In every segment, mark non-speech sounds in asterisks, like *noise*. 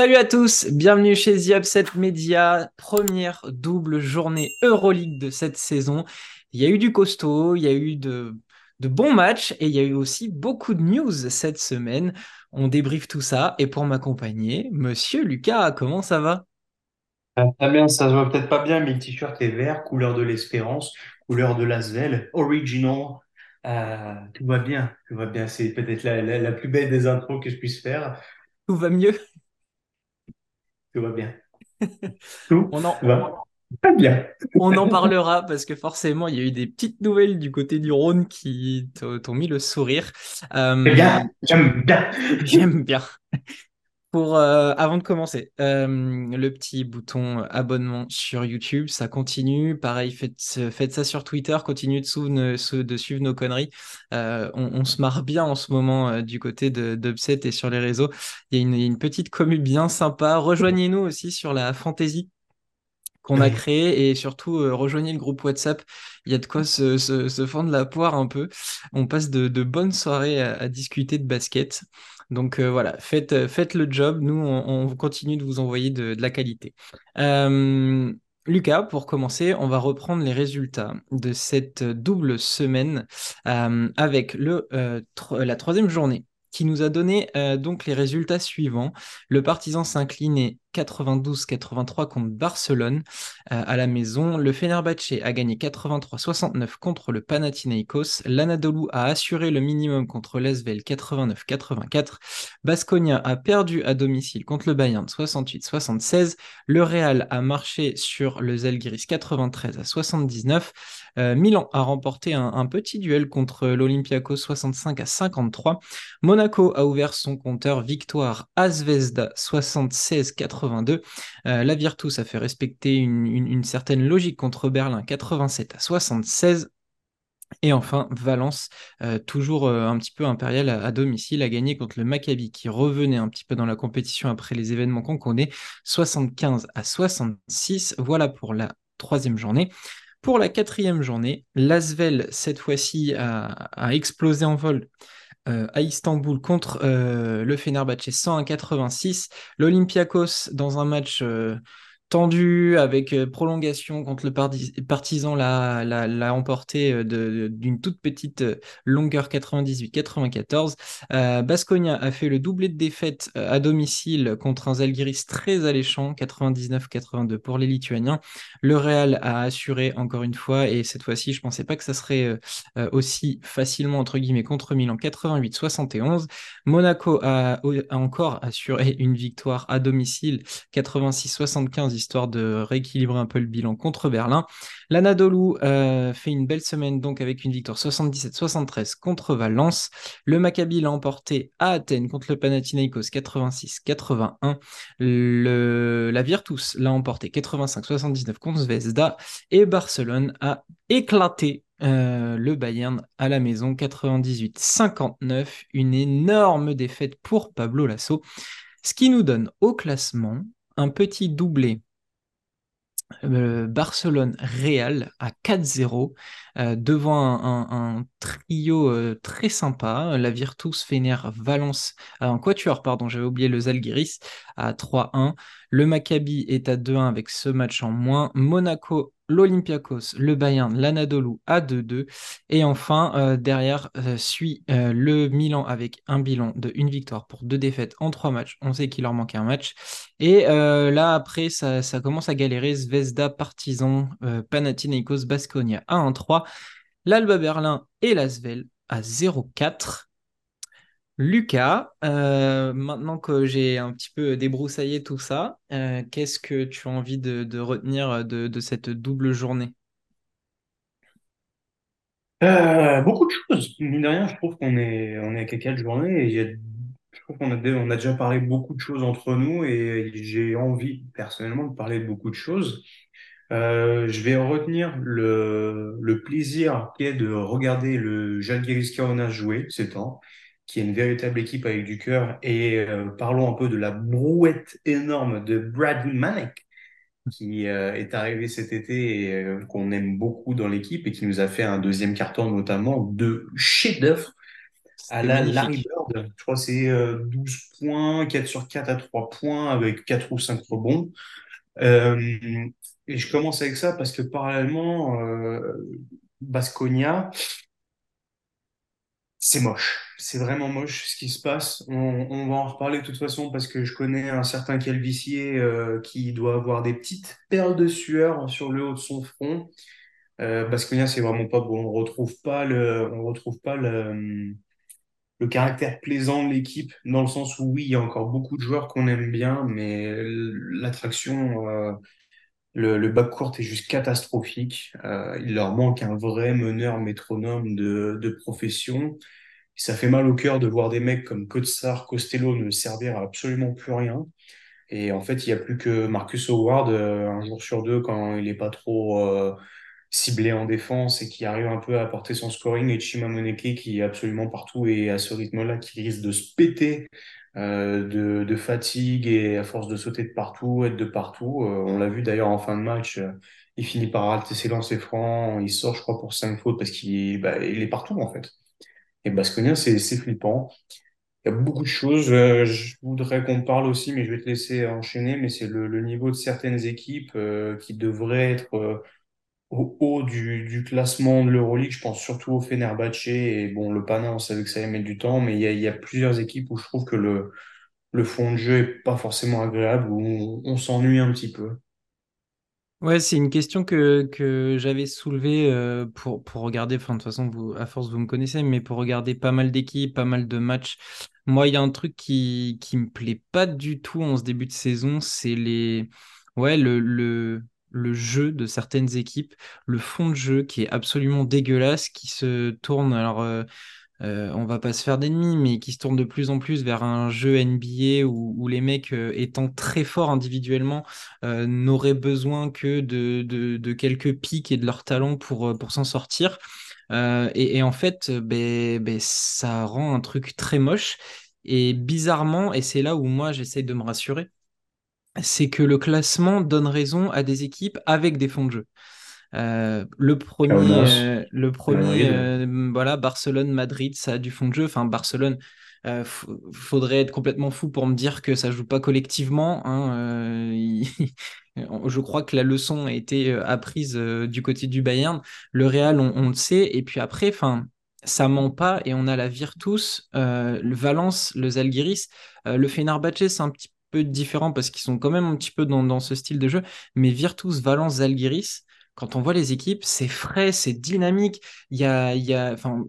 Salut à tous, bienvenue chez The Upset Media, première double journée Euroleague de cette saison. Il y a eu du costaud, il y a eu de, de bons matchs et il y a eu aussi beaucoup de news cette semaine. On débriefe tout ça et pour m'accompagner, monsieur Lucas, comment ça va? Ah, Très bien, ça se voit peut-être pas bien, mais le t-shirt est vert, couleur de l'espérance, couleur de l'Asvel, original. Euh, tout va bien, tout va bien. C'est peut-être la, la, la plus belle des intros que je puisse faire. Tout va mieux? Tout va bien. *laughs* Tout On en, va très bien. on en parlera parce que forcément, il y a eu des petites nouvelles du côté du Rhône qui t'ont mis le sourire. Très Euh, bien, j'aime bien. *laughs* j'aime bien. Pour, euh, avant de commencer, euh, le petit bouton abonnement sur YouTube, ça continue. Pareil, faites, faites ça sur Twitter, continuez de, de suivre nos conneries. Euh, on, on se marre bien en ce moment euh, du côté d'Upset et sur les réseaux. Il y a une, petite commu bien sympa. Rejoignez-nous aussi sur la fantasy qu'on a *laughs* créé et surtout euh, rejoignez le groupe WhatsApp. Il y a de quoi se, se, se fendre la poire un peu. On passe de, de bonnes soirées à, à discuter de basket. Donc euh, voilà, faites, euh, faites le job. Nous, on, on continue de vous envoyer de, la qualité. Euh, Lucas, pour commencer, on va reprendre les résultats de cette double semaine avec la troisième journée qui nous a donné donc les résultats suivants. Le Partizan s'inclinait 92-83 contre Barcelone euh, à la maison. Le Fenerbahçe a gagné 83-69 contre le Panathinaikos. L'Anadolu a assuré le minimum contre l'Asvel 89-84. Baskonia a perdu à domicile contre le Bayern 68-76. Le Real a marché sur le Zalgiris 93 à 79. Euh, Milan a remporté un, petit duel contre l'Olympiakos 65 à 53. Monaco a ouvert son compteur victoire à Zvezda 76-82. Euh, la Virtus a fait respecter une, certaine logique contre Berlin 87 à 76. Et enfin, Valence, euh, toujours euh, un petit peu impérial à, domicile, a gagné contre le Maccabi qui revenait un petit peu dans la compétition après les événements qu'on connaît, 75 à 66. Voilà pour la troisième journée. Pour la quatrième journée, l'Asvel, cette fois-ci, a explosé en vol euh, à Istanbul contre euh, le Fenerbahçe 101-86. L'Olympiakos, dans un match euh, tendu avec euh, prolongation contre le Partizan, l'a, l'a, emporté euh, de- d'une toute petite euh, longueur 98-94. Euh, Baskonia a fait le doublé de défaite à domicile contre un Zalgiris très alléchant, 99-82 pour les Lituaniens. Le Real a assuré encore une fois, et cette fois-ci, je pensais pas que ça serait aussi facilement, entre guillemets, contre Milan 88-71. Monaco a encore assuré une victoire à domicile 86-75, histoire de rééquilibrer un peu le bilan contre Berlin. L'Anadolu euh, fait une belle semaine donc avec une victoire 77-73 contre Valence. Le Maccabi l'a emporté à Athènes contre le Panathinaikos 86-81. Le... La Virtus l'a emporté 85-79 contre Zvezda. Et Barcelone a éclaté euh, le Bayern à la maison 98-59. Une énorme défaite pour Pablo Lasso. Ce qui nous donne au classement un petit doublé euh, Barcelone-Real à 4-0 euh, devant un, trio euh, très sympa. La Virtus, Fener, Valence, un quatuor, pardon, j'avais oublié le Zalgiris à 3-1. Le Maccabi est à 2-1 avec ce match en moins. Monaco, l'Olympiakos, le Bayern, l'Anadolu à 2-2. Et enfin, euh, derrière, euh, suit euh, le Milan avec un bilan de une victoire pour deux défaites en trois matchs. On sait qu'il leur manque un match. Et là, après, ça, commence à galérer. Zvezda, Partizan, Panathinaikos, Baskonia à 1-3. L'Alba Berlin et l'Asvel à 0-4. Lucas, euh, maintenant que j'ai un petit peu débroussaillé tout ça, euh, qu'est-ce que tu as envie de, retenir de, cette double journée? Euh, beaucoup de choses. Mine de rien, je trouve qu'on est, on est à quelques journées et je trouve qu'on a, on a déjà parlé beaucoup de choses entre nous et j'ai envie personnellement de parler de beaucoup de choses. Je vais retenir le, le plaisir qu'est de regarder le Žalgiris Kaunas jouer ces temps, qui est une véritable équipe avec du cœur. Et euh, parlons un peu de la brouette énorme de Brad Manek, qui euh, est arrivé cet été et euh, qu'on aime beaucoup dans l'équipe et qui nous a fait un deuxième carton notamment de chef-d'œuvre. à la Larry. Bird. Je crois que c'est euh, 12 points, 4 sur 4 à 3 points avec 4 ou 5 rebonds. Et je commence avec ça parce que parallèlement, Baskonia, c'est moche. C'est vraiment moche ce qui se passe. On, va en reparler de toute façon parce que je connais un certain calvicier euh, qui doit avoir des petites perles de sueur sur le haut de son front. Euh, Baskonia, c'est vraiment pas bon. On retrouve pas le, on retrouve pas le, le caractère plaisant de l'équipe dans le sens où oui, il y a encore beaucoup de joueurs qu'on aime bien, mais l'attraction, euh, le, le backcourt est juste catastrophique. Euh, il leur manque un vrai meneur métronome de, de profession. Ça fait mal au cœur de voir des mecs comme Kotsar, Costello ne servir à absolument plus rien. Et en fait, il n'y a plus que Marcus Howard, euh, un jour sur deux, quand il n'est pas trop euh, ciblé en défense et qui arrive un peu à apporter son scoring, et Chima Moneke qui est absolument partout et à ce rythme-là, qui risque de se péter euh, de, de fatigue et à force de sauter de partout, être de partout. Euh, on l'a vu d'ailleurs en fin de match, euh, il finit par rater ses lancers francs, il sort, je crois, pour cinq fautes parce qu'il bah, il est partout en fait. Et Baskonia, c'est c'est flippant. Il y a beaucoup de choses. Euh, je voudrais qu'on parle aussi, mais je vais te laisser enchaîner. Mais c'est le, le niveau de certaines équipes euh, qui devraient être euh, au haut du, du classement de l'Euroleague. Je pense surtout au Fenerbahçe. Et bon, le Pana, on savait que ça allait mettre du temps, mais il y a, plusieurs équipes où je trouve que le, le fond de jeu est pas forcément agréable, où on, s'ennuie un petit peu. Ouais, c'est une question que, que j'avais soulevée euh, pour, pour regarder, enfin de toute façon, à force vous me connaissez, mais pour regarder pas mal d'équipes, pas mal de matchs. Moi, il y a un truc qui, qui me plaît pas du tout en ce début de saison, c'est les ouais, le, le, le jeu de certaines équipes, le fond de jeu qui est absolument dégueulasse, qui se tourne. Alors, euh, euh, on va pas se faire d'ennemis, mais qui se tourne de plus en plus vers un jeu NBA où, les mecs, euh, étant très forts individuellement, euh, n'auraient besoin que de, quelques pics et de leur talent pour, euh, pour s'en sortir. Et, en fait, ben, ben, ça rend un truc très moche. Et bizarrement, et c'est là où moi j'essaye de me rassurer, c'est que le classement donne raison à des équipes avec des fonds de jeu. Euh, le premier, euh, le premier euh, voilà, Barcelone, Madrid, ça a du fond de jeu. Enfin, Barcelone, faudrait être complètement fou pour me dire que ça joue pas collectivement. hein. *laughs* Je crois que la leçon a été apprise du côté du Bayern. Le Real, on, on le sait. Et puis après, enfin, ça ment pas. Et on a la Virtus, euh, le Valence, le Zalgiris. Euh, le Fenerbahçe, c'est un petit peu différent parce qu'ils sont quand même un petit peu dans, dans ce style de jeu. Mais Virtus, Valence, Zalgiris quand on voit les équipes, c'est frais, c'est dynamique. Il y a, il y a, enfin,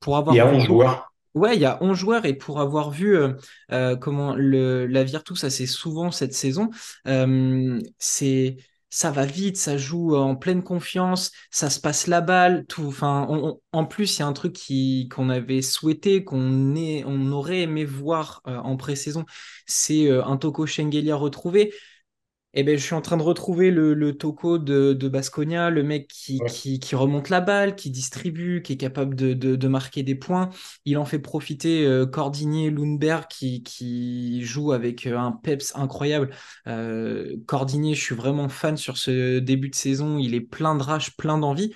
pour Il y avoir a vu 11 beaucoup. joueurs. Ouais, il y a 11 joueurs et pour avoir vu euh, euh, comment le, la Virtus assez souvent cette saison, euh, c'est ça va vite, ça joue en pleine confiance, ça se passe la balle, tout. Enfin, en plus, il y a un truc qu'on avait souhaité, qu'on aurait aimé voir euh, en pré-saison, c'est euh, un Toko Shengelia retrouvé. Eh ben, je suis en train de retrouver le, le Toko de, de Baskonia, le mec qui, Ouais. qui, qui remonte la balle, qui distribue, qui est capable de, de, de marquer des points. Il en fait profiter euh, Cordigné, Lundberg, qui, qui joue avec euh, un peps incroyable. Euh, Cordigné, je suis vraiment fan sur ce début de saison. Il est plein de rage, plein d'envie.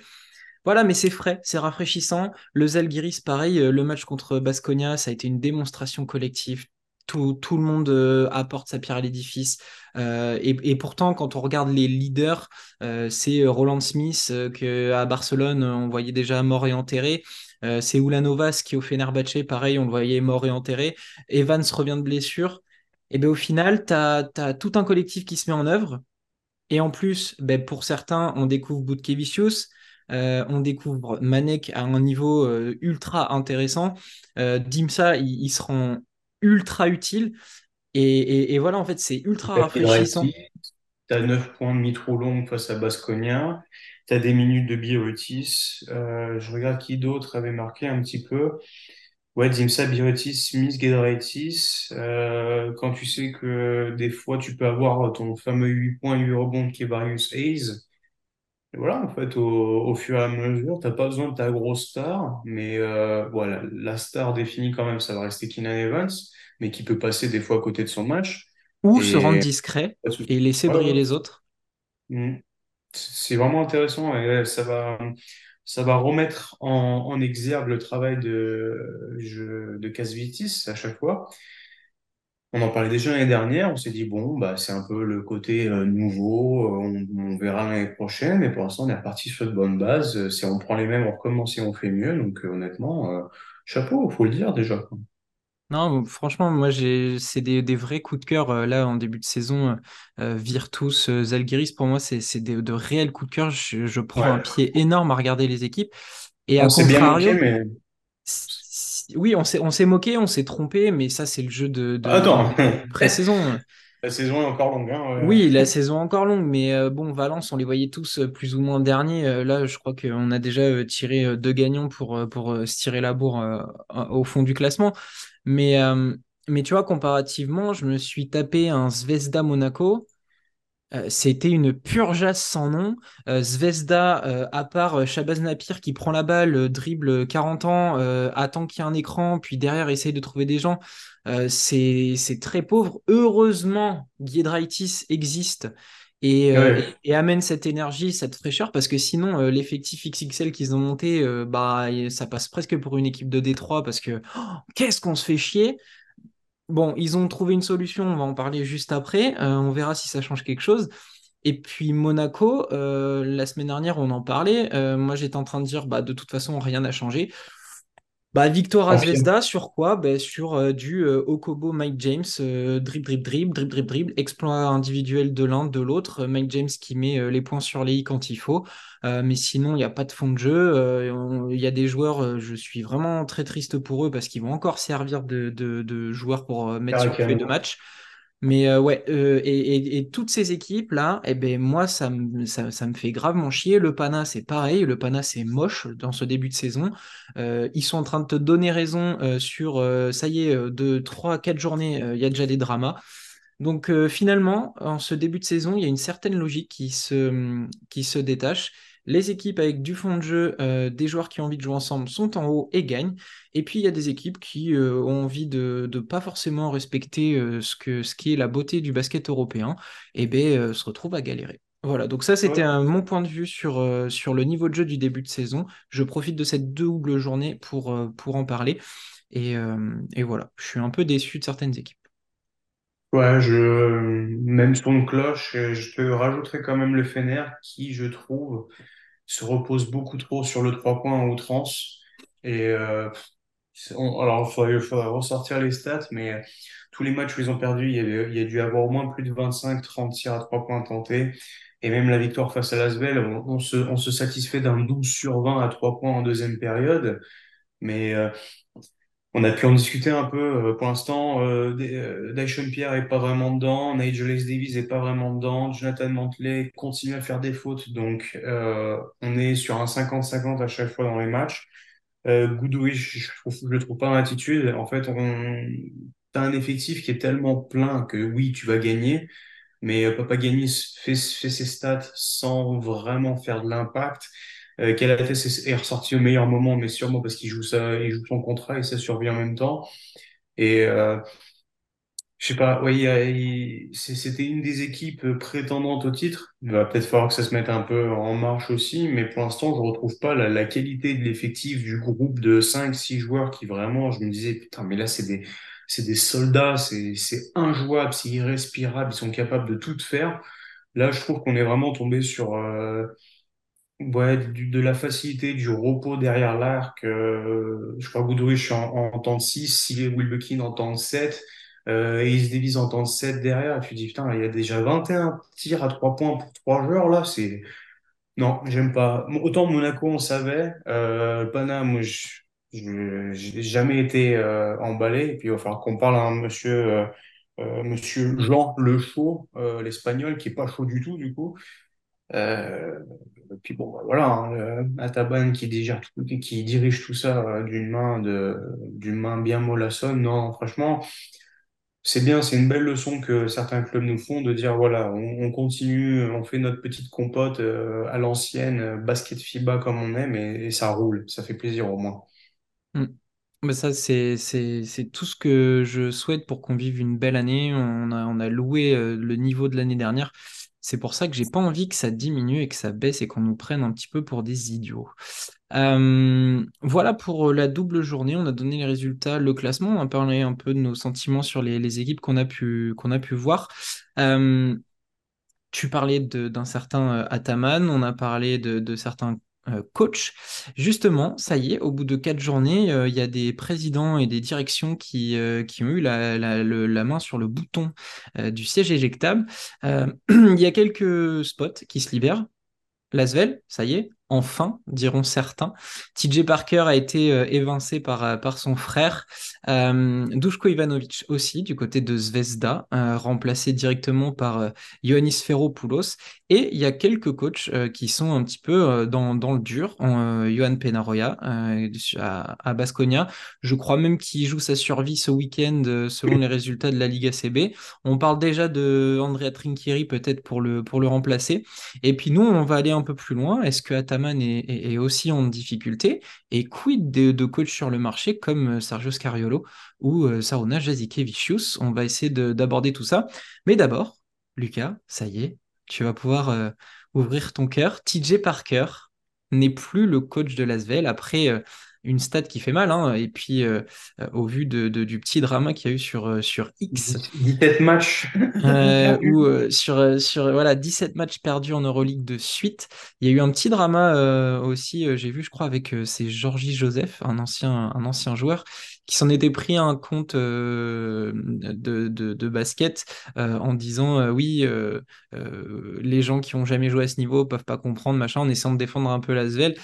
Voilà, mais c'est frais, c'est rafraîchissant. Le Zalgiris, pareil, le match contre Baskonia, ça a été une démonstration collective. Tout, le monde euh, apporte sa pierre à l'édifice. Euh, et, pourtant, quand on regarde les leaders, euh, c'est Roland Smith euh, que à Barcelone, on voyait déjà mort et enterré. C'est Ulanovas qui au Fenerbahçe, pareil, on le voyait mort et enterré. Evans revient de blessure. Et bien au final, tu as, tout un collectif qui se met en œuvre. Et en plus, ben, pour certains, on découvre Butkevičius, euh, on découvre Manek à un niveau ultra intéressant. Dimsa, il, il se rend ultra utile. Et, et- et voilà, en fait, c'est ultra rafraîchissant. Piedrahiti, t'as 9 points de mitro long face à Baskonia. T'as des minutes de Birutis. Euh, je regarde qui d'autre avait marqué un petit peu. Ouais, Zimsa, Birutis, Smith, Giedraitis. Euh, quand tu sais que des fois tu peux avoir ton fameux 8 points, 8 rebonds qui est Varius Hayes. Et voilà, en fait, au, au fur et à mesure, t'as pas besoin de ta grosse star, mais euh, voilà, la star définie quand même, ça va rester Keenan Evans, mais qui peut passer des fois à côté de son match. Ou se rendre Et discret et laisser Ouais, briller les autres. Mm. C'est vraiment intéressant et ça va. ça va remettre en, en exergue le travail de, de Casvitis à chaque fois. On en parlait déjà l'année dernière, on s'est dit, bon, bah, c'est un peu le côté euh, nouveau, euh, on, on verra l'année prochaine, mais pour l'instant, on est reparti sur de bonnes bases. Euh, Si on prend les mêmes, on recommence et on fait mieux. Donc, euh, honnêtement, euh, chapeau, faut le dire déjà. quoi. Non, franchement, moi, c'est des, des vrais coups de cœur. là, en début de saison, euh, Virtus, Zalgiris, pour moi, c'est de réels coups de cœur. Je, je prends un pied énorme à regarder les équipes. Et à on s'est bien contrario, mais oui, on s'est on s'est moqué, on s'est trompé, mais ça, c'est le jeu de, de, de *laughs* pré-saison. la saison est encore longue, hein, ouais. Oui, la saison est encore longue, mais euh, bon, Valence, on les voyait tous euh, plus ou moins derniers. Euh, là, je crois qu'on a déjà tiré deux gagnants pour, pour se tirer la bourre au fond du classement. Mais, mais tu vois, comparativement, je me suis tapé un Zvezda Monaco. Euh, c'était une pure jasse sans nom. Euh, Zvezda, euh, à part Shabazz Napier qui prend la balle, dribble 40 ans, attend qu'il y ait un écran, puis derrière essaye de trouver des gens. C'est, c'est très pauvre. Heureusement, Giedraitis existe et, Ouais, et- et amène cette énergie, cette fraîcheur, parce que sinon, l'effectif XXL qu'ils ont monté, bah, ça passe presque pour une équipe de Détroit, parce que oh, qu'est-ce qu'on se fait chier. Bon, ils ont trouvé une solution, on va en parler juste après. Euh, on verra si ça change quelque chose. Et puis Monaco, euh, la semaine dernière, on en parlait. Euh, moi, j'étais en train de dire, bah, de toute façon, rien n'a changé. Bah, victoire à. Zvezda sur quoi? Bah, sur euh, du euh, Okobo Mike James, euh, dribble, dribble, dribble, dribble, dribble, dribble, exploit individuel de l'un, de l'autre. Euh, Mike James qui met les points sur les i quand il faut. Euh, mais sinon, il n'y a pas de fond de jeu. Euh, Il y a des joueurs, je suis vraiment très triste pour eux parce qu'ils vont encore servir de, de- de joueurs pour mettre sur feuille de Caracas. match. Mais euh, ouais, euh, et, toutes ces équipes-là, eh ben, moi, ça me, ça, me fait gravement chier. Le Pana, c'est pareil. Le Pana, c'est moche dans ce début de saison. Euh, ils sont en train de te donner raison sur, ça y est, de 3 à 4 journées, il y a déjà des dramas. Donc finalement, en ce début de saison, il y a une certaine logique qui se, qui se détache. Les équipes avec du fond de jeu, euh, des joueurs qui ont envie de jouer ensemble sont en haut et gagnent. Et puis il y a des équipes qui euh, ont envie de ne pas forcément respecter euh, ce que, ce qui est la beauté du basket européen, et ben euh, se retrouvent à galérer. Voilà, donc ça c'était Ouais. mon point de vue sur, euh, sur le niveau de jeu du début de saison. Je profite de cette double journée pour, euh, pour en parler. Et, euh, et voilà, je suis un peu déçu de certaines équipes. Ouais, je, même son de cloche, euh, je te rajouterai quand même le Fener qui, je trouve, se repose beaucoup trop sur le trois points en outrance. Et euh, alors, il faudrait, ressortir les stats, mais euh, tous les matchs où ils ont perdu, il y avait, il y a dû avoir au moins plus de 25-30 tirs à trois points tentés. Et même la victoire face à l'Asvel, on, on se, on se satisfait d'un 12 sur 20 à trois points en deuxième période. Mais euh, on a pu en discuter un peu. euh, Pour l'instant, euh, euh, Dyson Pierre est pas vraiment dedans, Nigel X Davis est pas vraiment dedans, Jonathan Mantley continue à faire des fautes, donc euh, on est sur un 50-50 à chaque fois dans les matchs. Euh, je je le trouve pas dans l'attitude. En fait, on t'as un effectif qui est tellement plein que oui, tu vas gagner, mais euh, Papagani fait, fait ses stats sans vraiment faire de l'impact. Euh, est ressorti au meilleur moment, mais sûrement parce qu'il joue ça, il joue son contrat et ça survit en même temps. Et euh, je sais pas, ouais, c'était une des équipes prétendantes au titre. Il va peut-être falloir que ça se mette un peu en marche aussi, mais pour l'instant, je retrouve pas la, qualité de l'effectif du groupe de cinq six joueurs qui vraiment, je me disais, putain, mais là, c'est des, soldats, c'est, c'est injouable, c'est irrespirable, ils sont capables de tout faire. Là, je trouve qu'on est vraiment tombé sur, euh, Ouais, du- de la facilité, du repos derrière l'arc. euh, je crois que Goodrich en, en temps de 6, si Wilbekin en temps de 7, euh, et Ace Davis en temps de 7 derrière. Et tu te dis, putain, il y a déjà 21 tirs à 3 points pour 3 joueurs là. C'est... Non, j'aime pas. Autant Monaco, on savait. Euh, Pana, moi, je je- j'ai jamais été euh, emballé. Et puis, il va falloir qu'on parle à un monsieur, euh, euh, monsieur Jean Le Chaud, euh, l'Espagnol, qui est pas chaud du tout, du coup. Euh, et puis bon, bah, voilà, hein, euh, Ataban qui dirige tout ça euh, d'une main bien mollassonne. Non, franchement, c'est bien, c'est une belle leçon que certains clubs nous font de dire voilà, on, on continue, on fait notre petite compote euh, à l'ancienne, euh, basket FIBA comme on aime et, ça roule, ça fait plaisir au moins. Mm. Mais ça, c'est, tout ce que je souhaite pour qu'on vive une belle année. On a, loué euh, le niveau de l'année dernière. C'est pour ça que j'ai pas envie que ça diminue et que ça baisse et qu'on nous prenne un petit peu pour des idiots. Euh, voilà pour la double journée. On a donné les résultats, le classement. On a parlé un peu de nos sentiments sur les, équipes qu'on a pu, qu'on a pu voir. Euh, tu parlais d'un certain euh, Ataman, on a parlé de, certains coachs. Justement, ça y est, au bout de quatre journées, il y a des présidents et des directions qui, qui ont eu la, la, main sur le bouton du siège éjectable. *clears throat* il y a quelques spots qui se libèrent. Lasvel, ça y est, enfin, diront certains. TJ Parker a été euh, évincé par, euh, par son frère. Euh, Dushko Ivanovic aussi, du côté de Zvezda, remplacé directement par Ioannis Ferropoulos. Et il y a quelques coachs qui sont un petit peu dans, dans le dur. Johan Penaroya à, à Basconia. Je crois même qu'il joue sa survie ce week-end selon les résultats de la Liga CB. On parle déjà de Andrea Trinchieri peut-être pour le, pour le remplacer. Et puis nous, on va aller un peu plus loin. Est-ce que est, aussi en difficulté. Et quid de, coachs sur le marché comme euh, Sergio Scariolo ou euh, Jazikevicius On va essayer d'aborder tout ça. Mais d'abord, Lucas, ça y est, tu vas pouvoir euh, ouvrir ton cœur. TJ Parker n'est plus le coach de Lasvel après une stat qui fait mal. Hein. Et puis, euh, euh, au vu de, du petit drama qu'il y a eu sur, euh, sur X. 17 matchs. *laughs* ou sur, sur voilà, 17 matchs perdus en Euroleague de suite. Il y a eu un petit drama aussi, j'ai vu, je crois, avec c'est Georgie Joseph, un ancien, un ancien joueur, qui s'en était pris un compte de, de, de, basket en disant oui, les gens qui ont jamais joué à ce niveau peuvent pas comprendre, machin, en essayant de défendre un peu la Svel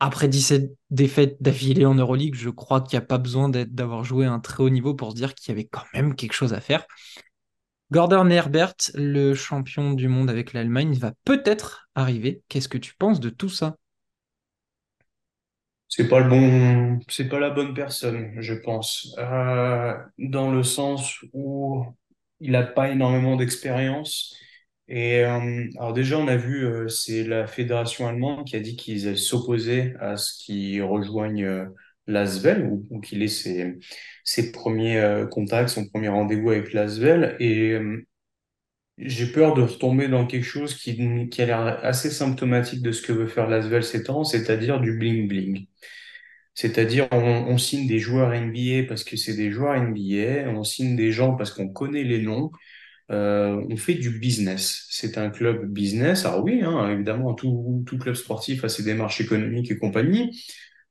après 17 défaites d'affilée en Euroleague, je crois qu'il n'y a pas besoin d'avoir joué à un très haut niveau pour se dire qu'il y avait quand même quelque chose à faire. Gordon Herbert, le champion du monde avec l'Allemagne, va peut-être arriver. Qu'est-ce que tu penses de tout ça? C'est pas pas la bonne personne, je pense, euh, dans le sens où il n'a pas énormément d'expérience. Et euh, alors déjà, on a vu, euh, c'est la fédération allemande qui a dit qu'ils s'opposaient à ce qu'ils rejoignent euh, l'Asvel ou, qu'il ait ses, premiers euh, contacts, son premier rendez-vous avec l'Asvel. Et j'ai peur de retomber dans quelque chose qui, qui a l'air assez symptomatique de ce que veut faire l'Asvel ces temps, c'est-à-dire du bling-bling. C'est-à-dire, on, on, signe des joueurs NBA parce que c'est des joueurs NBA, on signe des gens parce qu'on connaît les noms, euh, on fait du business. C'est un club business. Alors oui, hein, évidemment, tout, club sportif a ses démarches économiques et compagnie.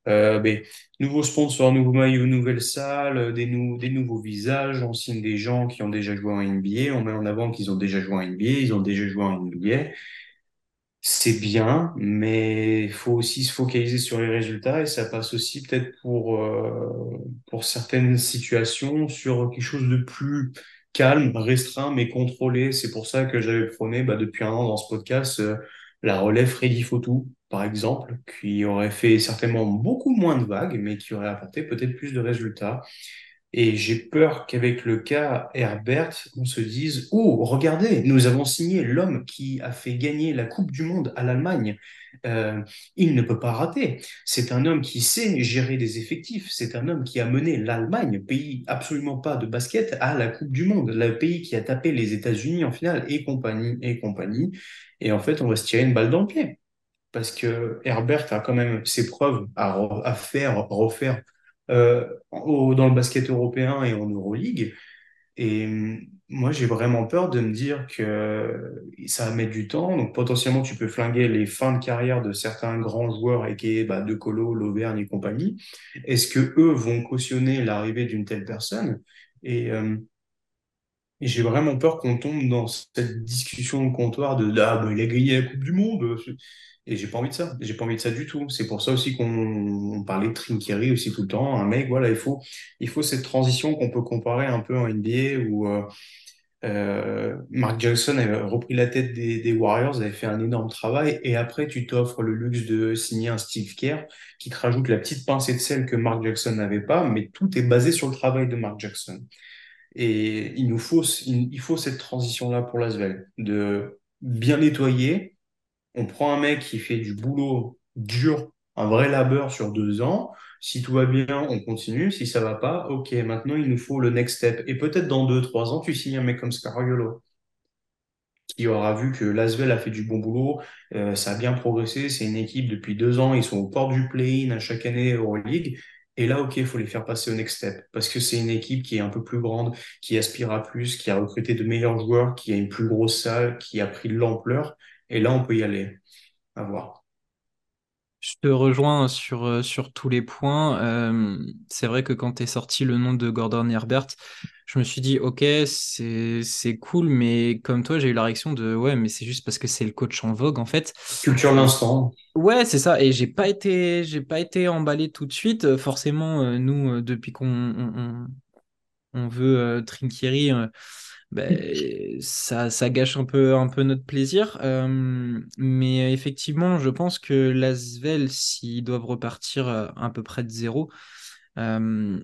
Euh, mais, nouveaux sponsors, nouveaux maillots, nouvelles salles, des, des nouveaux visages. On signe des gens qui ont déjà joué en NBA. On met en avant qu'ils ont déjà joué en NBA. Ils ont déjà joué en NBA. C'est bien, mais il faut aussi se focaliser sur les résultats et ça passe aussi peut-être pour, euh, pour certaines situations sur quelque chose de plus calme, restreint, mais contrôlé. C'est pour ça que j'avais prôné bah, depuis un an dans ce podcast euh, la relève Freddy Fotou, par exemple, qui aurait fait certainement beaucoup moins de vagues, mais qui aurait apporté peut-être plus de résultats. Et j'ai peur qu'avec le cas Herbert, on se dise Oh, regardez, nous avons signé l'homme qui a fait gagner la Coupe du Monde à l'Allemagne. Euh, il ne peut pas rater. C'est un homme qui sait gérer des effectifs. C'est un homme qui a mené l'Allemagne, pays absolument pas de basket, à la Coupe du Monde. Le pays qui a tapé les États-Unis en finale et compagnie et compagnie. Et en fait, on va se tirer une balle dans le pied. Parce que Herbert a quand même ses preuves à, faire, refaire euh, dans le basket européen et en Euroleague. Et moi, j'ai vraiment peur de me dire que ça va mettre du temps. Donc, potentiellement, tu peux flinguer les fins de carrière de certains grands joueurs, et bah, De Colo, l'Auvergne et compagnie. Est-ce que eux vont cautionner l'arrivée d'une telle personne? Et, hum, j'ai vraiment peur qu'on tombe dans cette discussion au comptoir de ah, bah, il a grillé la Coupe du Monde. Et j'ai pas envie de ça. J'ai pas envie de ça du tout. C'est pour ça aussi qu'on parlait de Trinkieri aussi tout le temps. Un mec, voilà, il faut, il faut cette transition qu'on peut comparer un peu en NBA où euh, euh, Mark Jackson avait repris la tête des, des, Warriors, avait fait un énorme travail. Et après, tu t'offres le luxe de signer un Steve Kerr qui te rajoute la petite pincée de sel que Mark Jackson n'avait pas. Mais tout est basé sur le travail de Mark Jackson. Et il nous faut, il, faut cette transition-là pour l'Asvel, de bien nettoyer on prend un mec qui fait du boulot dur, un vrai labeur sur deux ans. Si tout va bien, on continue. Si ça va pas, ok, maintenant il nous faut le next step. Et peut-être dans deux, trois ans, tu signes un mec comme Scariolo. qui aura vu que l'Asvel a fait du bon boulot, euh, ça a bien progressé, c'est une équipe depuis deux ans, ils sont au port du play-in à chaque année Euroleague. Et là, OK, il faut les faire passer au next step parce que c'est une équipe qui est un peu plus grande, qui aspire à plus, qui a recruté de meilleurs joueurs, qui a une plus grosse salle, qui a pris de l'ampleur. Et là, on peut y aller. À voir. Je te rejoins sur, euh, sur tous les points. Euh, c'est vrai que quand est sorti le nom de Gordon Herbert, je me suis dit, ok, c'est, cool, mais comme toi, j'ai eu la réaction de, ouais, mais c'est juste parce que c'est le coach en vogue, en fait. Culture l'instant. Ouais, c'est ça. Et j'ai pas été, j'ai pas été emballé tout de suite. Forcément, euh, nous, depuis qu'on on, on veut Trinkieri, ben, *laughs* ça, ça gâche un peu, un peu notre plaisir. Euh, mais effectivement, je pense que l'Asvel, s'ils doivent repartir à peu près de zéro,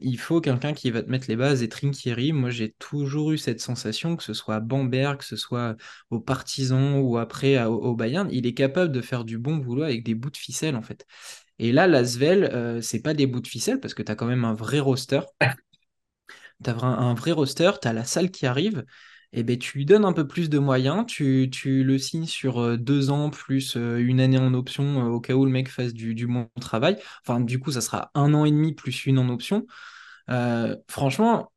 il faut quelqu'un qui va te mettre les bases. Et Trinkieri, moi j'ai toujours eu cette sensation, que ce soit à Bamberg, que ce soit aux Partisans ou après au, Bayern, il est capable de faire du bon boulot avec des bouts de ficelle en fait. Et là, l'Asvel, euh, c'est pas des bouts de ficelle parce que tu as quand même un vrai roster tu as un, vrai roster, tu as la salle qui arrive, et ben, tu lui donnes un peu plus de moyens, tu, le signes sur euh, deux ans plus euh, une année en option euh, au cas où le mec fasse du, du bon travail. Enfin, du coup, ça sera un an et demi plus une en option. franchement,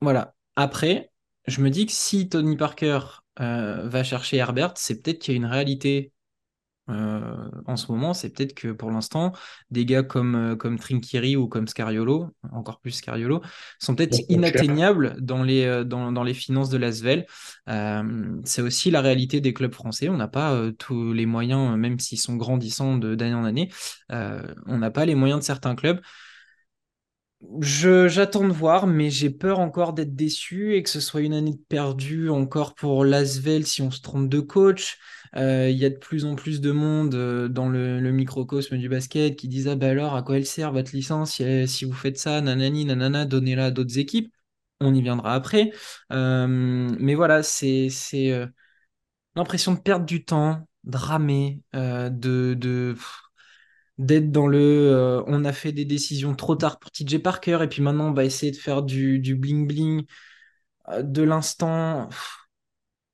voilà. Après, je me dis que si Tony Parker va chercher Herbert, c'est peut-être qu'il y a une réalité euh, en ce moment, c'est peut-être que pour l'instant, des gars comme, euh, comme Trinkieri ou comme Scariolo, encore plus Scariolo, sont peut-être inatteignables dans les, euh, dans, les finances de l'Asvel. c'est aussi la réalité des clubs français. On n'a pas tous les moyens, même s'ils sont grandissants d'année en année, on n'a pas les moyens de certains clubs. j'attends de voir, mais j'ai peur encore d'être déçu et que ce soit une année perdue encore pour l'Asvel si on se trompe de coach. Euh, y a de plus en plus de monde euh, dans le, microcosme du basket qui disent Ah bah alors, à quoi elle sert votre licence? Si, vous faites ça, nanani, nanana, donnez-la à d'autres équipes. On y viendra après. Euh, mais voilà, c'est l'impression de perdre du temps, de ramer, de, d'être dans le on a fait des décisions trop tard pour TJ Parker et puis maintenant on va essayer de faire du, du bling bling de l'instant.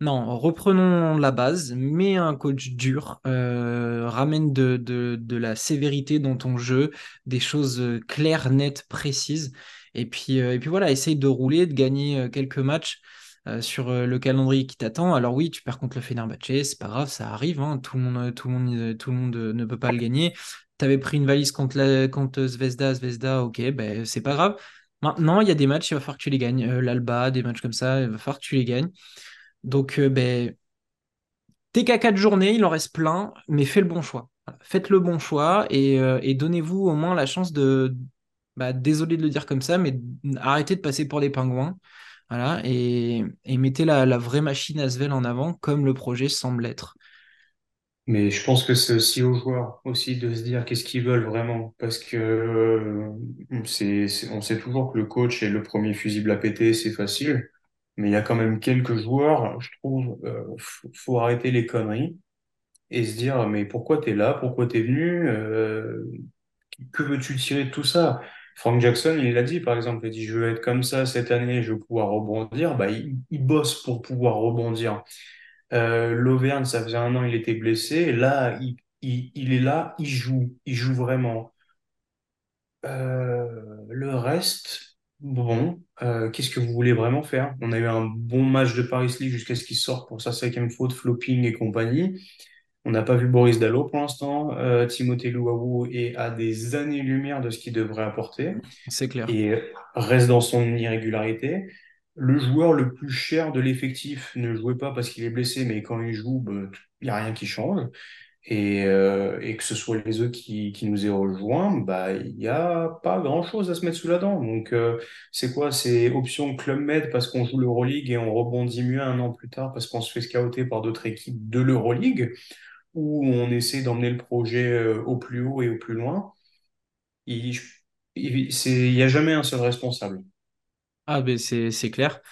Non, reprenons la base, mets un coach dur, euh, ramène de, la sévérité dans ton jeu, des choses euh, claires, nettes, précises. Et puis, euh, et puis voilà, essaye de rouler, de gagner quelques matchs sur le calendrier qui t'attend. Alors oui, tu perds contre le Fenerbahçe, c'est pas grave, ça arrive, hein, tout le monde ne peut pas le gagner. Tu avais pris une valise contre, la, contre Zvezda, Zvezda, ok, ben, c'est pas grave. Maintenant, il y a des matchs, il va falloir que tu les gagnes. L'Alba, des matchs comme ça, il va falloir que tu les gagnes. Donc, euh, ben, t'es qu'à quatre journées, il en reste plein, mais fais le bon choix. Faites le bon choix euh, et, donnez-vous au moins la chance de, bah, désolé de le dire comme ça, mais arrêtez de passer pour des pingouins. Voilà, et, mettez la, la, vraie machine Asvel en avant comme le projet semble être. Mais je pense que c'est aussi aux joueurs aussi de se dire qu'est-ce qu'ils veulent vraiment. Parce que euh, c'est, on sait toujours que le coach est le premier fusible à péter, c'est facile mais il y a quand même quelques joueurs, je trouve, euh, faut, arrêter les conneries et se dire, mais pourquoi tu es là, pourquoi tu es venu, euh, que veux-tu tirer de tout ça? Frank Jackson, il l'a dit, par exemple, il a dit, je veux être comme ça cette année, je veux pouvoir rebondir, bah, il, bosse pour pouvoir rebondir. Euh, L'Auvergne, ça faisait un an, il était blessé, là, il, il, est là, il joue, il joue vraiment. Euh, le reste, Bon, euh, qu'est-ce que vous voulez vraiment faire? On a eu un bon match de Paris League jusqu'à ce qu'il sorte pour sa cinquième faute, flopping et compagnie. On n'a pas vu Boris Dallo pour l'instant. Euh, Timothée Luawu est à des années-lumière de ce qu'il devrait apporter C'est clair. et reste dans son irrégularité. Le joueur le plus cher de l'effectif ne jouait pas parce qu'il est blessé, mais quand il joue, bah, il n'y a rien qui change et, euh, et que ce soit les eux qui, nous aient rejoints, bah il n'y a pas grand-chose à se mettre sous la dent. Donc euh, c'est quoi? C'est option Club Med parce qu'on joue l'Euroleague et on rebondit mieux un an plus tard parce qu'on se fait scouter par d'autres équipes de l'Euroleague, ou on essaie d'emmener le projet euh, au plus haut et au plus loin. Il n'y a jamais un seul responsable. Ah ben c'est clair.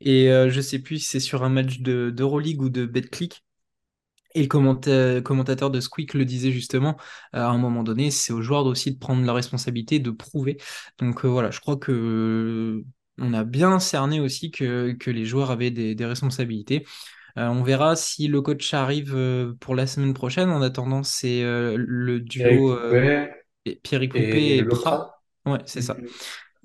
Et je sais plus si c'est sur un match de d'Euroleague ou de BetClick et le commentateur de Squeak le disait justement, euh, à un moment donné, c'est aux joueurs aussi de prendre la responsabilité, de prouver. Donc euh, voilà, je crois que on a bien cerné aussi que, que les joueurs avaient des, responsabilités. Euh, on verra si le coach arrive pour la semaine prochaine. En attendant, c'est le duo Pierre Coupé et et Prat. Ouais, c'est ça.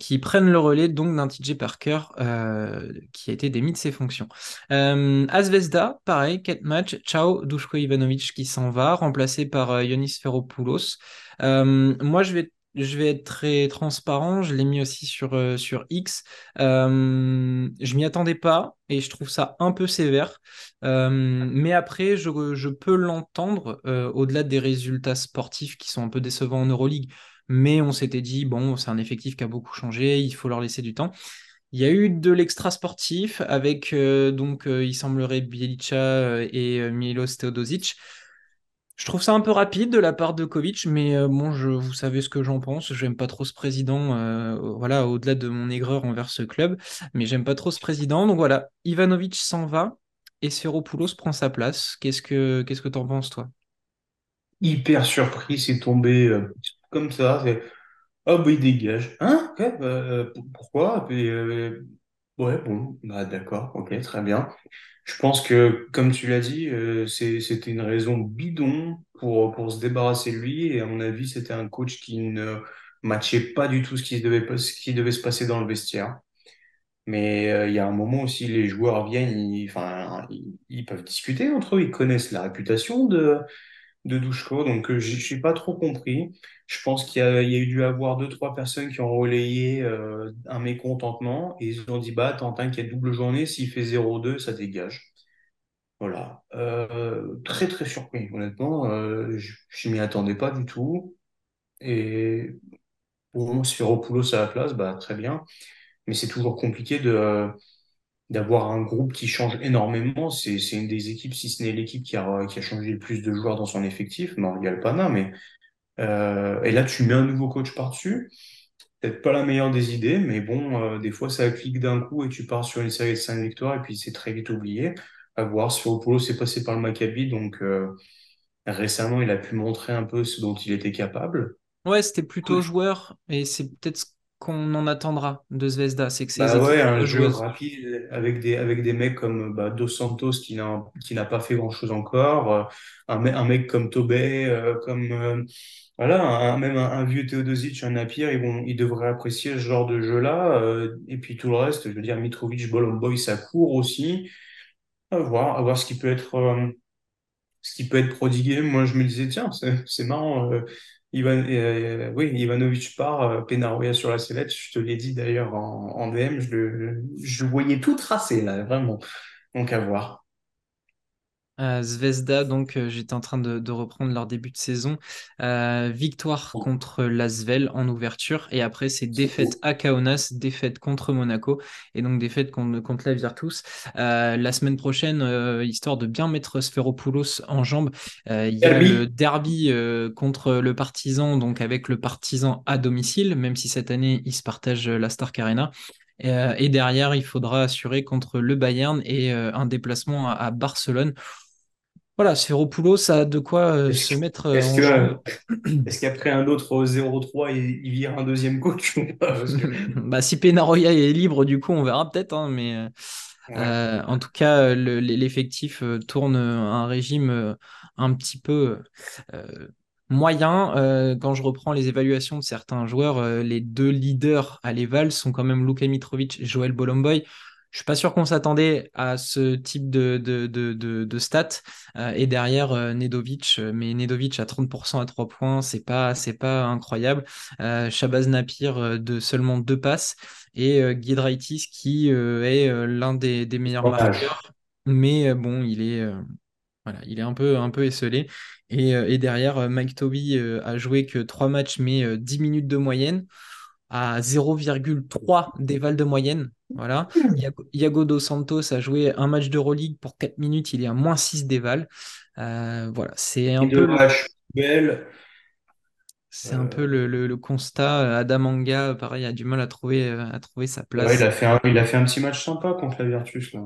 Qui prennent le relais donc d'un TJ Parker euh, qui a été démis de ses fonctions. Euh, à Zvezda, pareil, 4 matchs. Ciao, Dushko Ivanovic qui s'en va, remplacé par euh, Ionis Ferropoulos. Euh, moi, je vais je vais être très transparent, je l'ai mis aussi sur, sur X. Euh, je m'y attendais pas et je trouve ça un peu sévère. Mais après, je, je peux l'entendre au-delà des résultats sportifs qui sont un peu décevants en Euroleague. Mais on s'était dit, bon, c'est un effectif qui a beaucoup changé, il faut leur laisser du temps. Il y a eu de l'extra sportif avec, euh, donc, euh, il semblerait, Bielica euh, et Milos Teodosic. Je trouve ça un peu rapide de la part de Kovic, mais bon, je, vous savez ce que j'en pense. J'aime pas trop ce président, voilà, au-delà de mon aigreur envers ce club, mais j'aime pas trop ce président. Donc voilà, Ivanovic s'en va et Seropoulos prend sa place. Qu'est-ce que qu'est-ce que t'en penses, toi? Hyper surpris, c'est tombé comme ça. c'est, Oh, bah, il dégage. Hein? Bah, euh, pourquoi? Euh, ouais, bon, bah, d'accord, ok, très bien. Je pense que, comme tu l'as dit, euh, c'était une raison bidon pour, pour se débarrasser de lui. Et à mon avis, c'était un coach qui ne matchait pas du tout ce qui devait, ce qui devait se passer dans le vestiaire. Mais il y a un moment aussi, les joueurs viennent, ils peuvent discuter entre eux, ils connaissent la réputation de, de Douchko, donc euh, je n'ai pas trop compris. Je pense qu'il y a, y eu dû avoir deux, trois personnes qui ont relayé euh, un mécontentement et ils ont dit, bah, Tantin qui a double journée, s'il fait zéro deux ça dégage. Voilà. Euh, très, très surpris, honnêtement. Je je m'y attendais pas du tout. Et pour Sféropoulos à la place, bah, très bien. Mais c'est toujours compliqué de, d'avoir un groupe qui change énormément. C'est, une des équipes, si ce n'est l'équipe qui a, qui a changé le plus de joueurs dans son effectif. Non, il y a le Pana, mais euh, et là, tu mets un nouveau coach par-dessus. Peut-être pas la meilleure des idées, mais bon, euh, des fois, ça clique d'un coup et tu pars sur une série de cinq victoires et puis c'est très vite oublié. À voir, Sféropoulos s'est passé par le Maccabi, donc euh, récemment, il a pu montrer un peu ce dont il était capable. Ouais, c'était plutôt joueur et c'est peut-être ce qu'on en attendra de Zvezda, c'est que c'est Bah ouais, un jeu rapide avec des, avec des mecs comme bah, Dos Santos qui n'a pas fait grand-chose encore, euh, un, me- un mec comme Tobey, euh, comme euh, voilà, un, même un, un vieux Teodosic, un Napier, ils vont, ils devraient apprécier ce genre de jeu-là. euh, et puis tout le reste, je veux dire, Mitrovic, Ball Boy, ça court aussi. À voir, à voir ce qui peut être, ce qui peut être prodigué. Moi, je me disais, tiens, c'est c'est marrant. euh, Ivan, euh, oui, Ivanovic part, euh, Penaroya sur la sellette. Je te l'ai dit d'ailleurs en, DM, je le, je voyais tout tracé là, vraiment. Donc à voir. Euh, Zvezda, donc euh, j'étais en train de, de reprendre leur début de saison. Euh, victoire contre l'Asvel en ouverture et après c'est défaite à Kaunas, défaite contre Monaco et donc défaite contre, contre la Virtus. Euh, la semaine prochaine, histoire de bien mettre Sferopoulos en jambes, euh, il y a le Derby. contre le Partizan, donc avec le Partizan à domicile, même si cette année ils se partagent la Stark Arena. Et, euh, et derrière, il faudra assurer contre le Bayern et euh, un déplacement à, à Barcelone. Voilà, Sféropoulos, ça a de quoi euh, se mettre est-ce qu'après un autre 0-3, il, il vire un deuxième coach ou pas? *laughs* Parce que, Bah, si Penaroya est libre, du coup, on verra peut-être. hein, mais ouais. en tout cas, le- l'effectif tourne un régime un petit peu euh, moyen. Euh, quand je reprends les évaluations de certains joueurs, euh, les deux leaders à l'Eval sont quand même Luka Mitrovic et Joël Bolomboy. Je suis pas sûr qu'on s'attendait à ce type de, de, de, de, de stats. Euh, et derrière, Nedovic, mais Nedovic à 30% à 3 points, c'est pas, c'est pas incroyable. Shabazz Napier euh, de seulement deux passes et Giedraitis qui est l'un des, des meilleurs marqueurs. Mais bon, il est, voilà, il est un peu, un peu esselé. Et, euh, et derrière, euh, Mike Toby euh, a joué que 3 matchs, mais euh, 10 minutes de moyenne, à 0,3 d'éval de moyenne. Voilà. Iago Iago Dos Santos a joué un match d'Euroleague pour 4 minutes, il est à moins 6 d'éval. Euh, voilà, c'est un peu c'est un peu le, le- le constat. Adam Anga, pareil, a du mal à trouver, à trouver sa ouais, il place. a fait un, il a fait un petit match sympa contre la Virtus, là.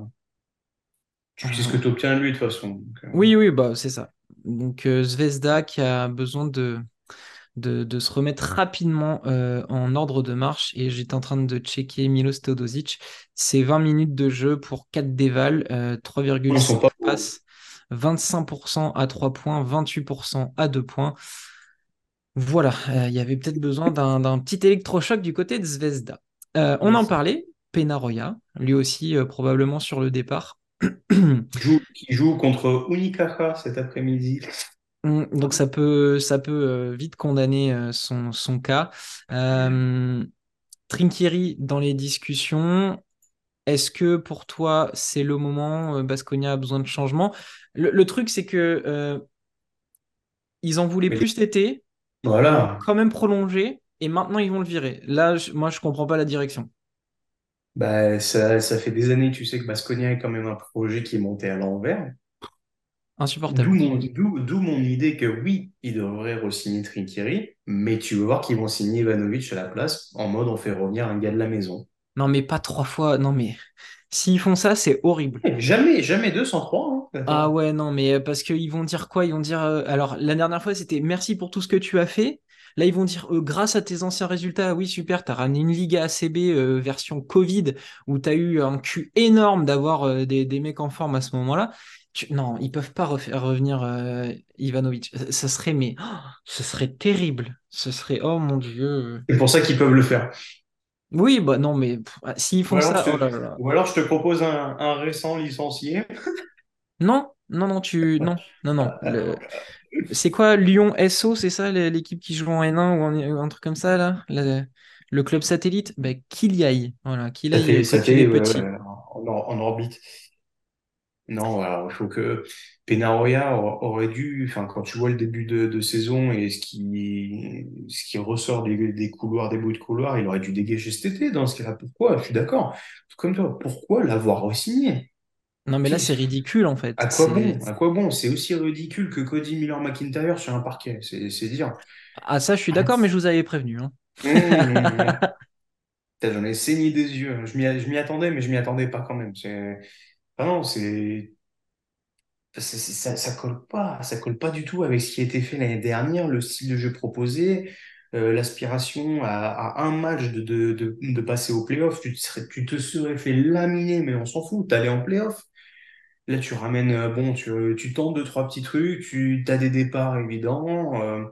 Tu sais ce que Euh, tu obtiens de lui, de toute façon. Donc, euh, oui, oui, bah, c'est ça. Donc, euh, Zvezda qui a besoin de de, se remettre rapidement euh, en ordre de marche. Et j'étais en train de checker Milos Teodosic. C'est 20 minutes de jeu pour 4 dévals, 3,5 passes, 25% à 3 points, 28% à 2 points. Voilà, il y avait peut-être besoin d'un petit électrochoc du côté de Zvezda. on en parlait, Penaroya, lui aussi probablement sur le départ *clears throat* qui, joue, contre Unicaja cet après-midi. Hum, donc ça peut, ça peut euh, vite condamner euh, son, son, cas. Euh, Trinkieri dans les discussions. Est-ce que pour toi c'est le moment Basconia a besoin de changement? Le, truc c'est que ils en voulaient plus cet été. Voilà. Quand même prolongé et maintenant ils vont le virer. Là, moi je comprends pas la direction. Bah, ça, ça fait des années, tu sais que Basconia est quand même un projet qui est monté à l'envers. Insupportable. D'où mon, idée que oui, ils devraient re-signer Trinkieri, mais tu veux voir qu'ils vont signer Ivanovic à la place, en mode on fait revenir un gars de la maison. Non, mais pas trois fois. Non, mais s'ils font ça, c'est horrible. Jamais, jamais 203. Hein. Ah ouais, non, mais euh, parce qu'ils vont dire quoi? Ils vont dire. Euh, alors, la dernière fois, c'était merci pour tout ce que tu as fait. Là, ils vont dire, euh, grâce à tes anciens résultats, oui, super, tu as ramené une Liga ACB euh, version Covid, où tu as eu un cul énorme d'avoir euh, des, mecs en forme à ce moment-là. Non, ils peuvent pas refaire revenir Ivanovic. Ça serait, mais, ce serait terrible. Ce serait, oh mon Dieu. C'est pour ça qu'ils peuvent le faire. Oui, bah non, mais ah, s'ils font ça. Oh ou alors je te propose un, récent licencié. Non, non, non, tu. Non, non, non. C'est quoi Lyon SO, c'est ça l'équipe qui joue en N1 ou un truc comme ça là? Le club satellite? Bah, Qu'il y aille. Voilà, qu'il aille. Ça en, orbite. Non, alors, il faut que Penaroya aurait dû, enfin, quand tu vois le début de, saison et ce qui, ce qui ressort des, couloirs, des bouts de couloir, il aurait dû dégager cet été dans ce cas-là. Pourquoi? Je suis d'accord. Comme toi, pourquoi l'avoir re-signé? Non, mais là, c'est ridicule, en fait. À quoi bon? À quoi bon? C'est aussi ridicule que Cody Miller McIntyre sur un parquet. C'est dire. Ah, ça, je suis d'accord, mais je vous avais prévenu. Hein. Mmh. *laughs* J'en ai saigné des yeux. Je m'y attendais, mais je m'y attendais pas quand même. Ah non, c'est. Ça, ça colle pas, ça colle pas du tout avec ce qui a été fait l'année dernière, le style de jeu proposé, euh, l'aspiration à, un match de, de, de, passer au playoff. Tu te, serais, tu te serais fait laminer, mais on s'en fout, t'allais en playoff. Là, tu ramènes, euh, bon, tu, tu tentes deux, trois petits trucs, tu as des départs évidents, euh,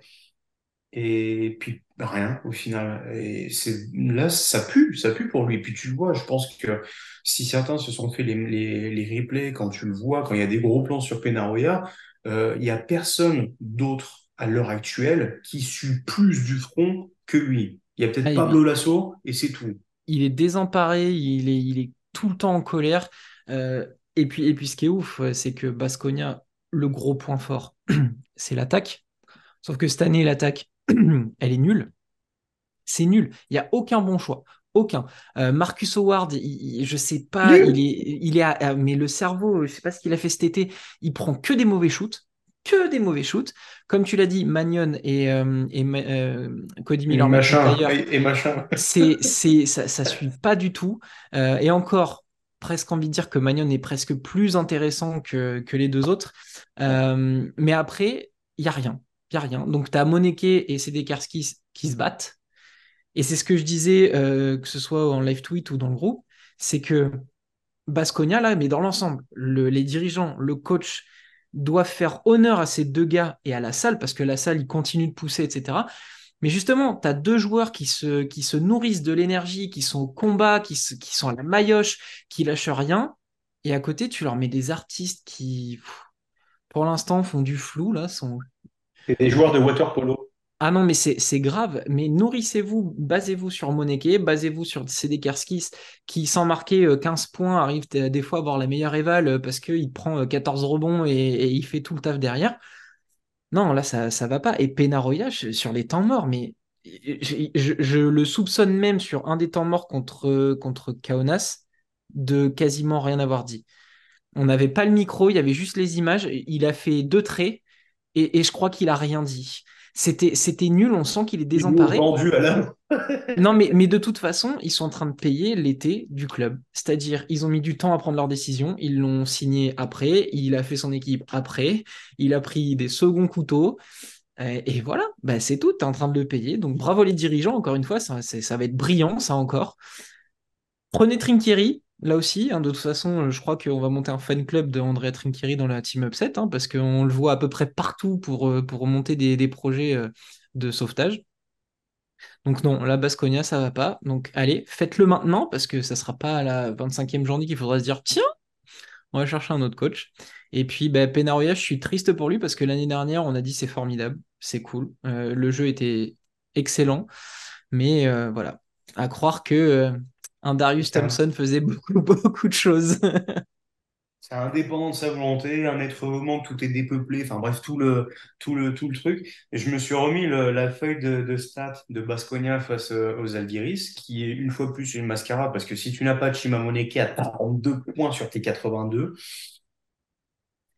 et puis rien au final. Et c'est là, ça pue, ça pue pour lui. Puis tu le vois, je pense que si certains se sont fait les, les, les replays, quand tu le vois, quand il y a des gros plans sur Penaroya, euh, il y a personne d'autre à l'heure actuelle qui suit plus du front que lui. Il y a peut-être ah, Pablo Lasso et c'est tout. Il est désemparé, il est, il est tout le temps en colère. Euh, et puis, et puis ce qui est ouf, c'est que Basconia, le gros point fort, *clears throat* c'est l'attaque. Sauf que cette année, l'attaque, *clears throat* elle est nulle. C'est nul. Il n'y a aucun bon choix. Aucun. Euh, Marcus Howard, je je sais pas, il est, il est mais le cerveau, je sais pas ce qu'il a fait cet été, il prend que des mauvais shoots, que des mauvais shoots. Comme tu l'as dit, Magnon et, euh, et euh, Cody Miller, machin, et, machin. c'est, c'est, ça, ça suit pas du tout. et encore, presque envie de dire que Magnon est presque plus intéressant que, que les deux autres. Euh, mais après, il n'y a rien. Il a rien. Donc, tu as Moneke et Sedekarski qui se battent. Et c'est ce que je disais, euh, que ce soit en live tweet ou dans le groupe, c'est que Basconia, là, mais dans l'ensemble, les dirigeants, le coach doivent faire honneur à ces deux gars et à la salle, parce que la salle, il continue de pousser, etc. Mais justement, tu as deux joueurs qui se, qui se nourrissent de l'énergie, qui sont au combat, qui, qui sont à la maillotche, qui lâchent rien. Et à côté, tu leur mets des artistes qui, pour l'instant, font du flou. là. Sont... Et des joueurs de water polo. Ah non, mais c'est grave. Mais nourrissez-vous, basez-vous sur Moneke, basez-vous sur CD Kerskis, qui, sans marquer 15 euh, points, arrive des fois à avoir la meilleure éval euh, parce qu'il prend 14 euh, rebonds et, il fait tout le taf derrière. Non, là, ça ne va pas. Et Penaroya, sur les temps morts, mais je, le soupçonne même sur un des temps morts contre, contre Kaunas de quasiment rien avoir dit. On n'avait pas le micro, il y avait juste les images. Il a fait deux traits et, et je crois qu'il a rien dit. C'était, c'était nul, on sent qu'il est désemparé. *laughs* *laughs* non, mais, mais de toute façon, ils sont en train de payer l'été du club. C'est-à-dire, ils ont mis du temps à prendre leur décision, ils l'ont signé après, il a fait son équipe après, il a pris des seconds couteaux. Et, voilà, bah, c'est tout, tu es en train de le payer. Donc bravo les dirigeants, encore une fois, ça, ça va être brillant, ça encore. Prenez Trinkieri, là aussi. Hein, de toute façon, je crois qu'on va monter un fan club de Andrea Trinkieri dans la team Upset, hein, parce qu'on le voit à peu près partout pour, euh, monter des, projets euh, de sauvetage. Donc non, la Basconia, ça va pas. Donc allez, faites-le maintenant, parce que ça sera pas à la 25e journée qu'il faudra se dire, tiens, on va chercher un autre coach. Et puis, ben, Penaroya, je suis triste pour lui parce que l'année dernière, on a dit c'est formidable, c'est cool. Euh, le jeu était excellent. Mais euh, voilà, à croire que euh, un Darius Thompson faisait beaucoup, *laughs* beaucoup de choses. c'est indépendant de sa volonté, un être moment tout est dépeuplé, enfin bref, tout le, tout le, tout le truc. Et je me suis remis la feuille de, de stats de Basconia face aux Algiris, qui est une fois plus une mascara, parce que si tu n'as pas de Chimamoneke à 42 points sur tes 82,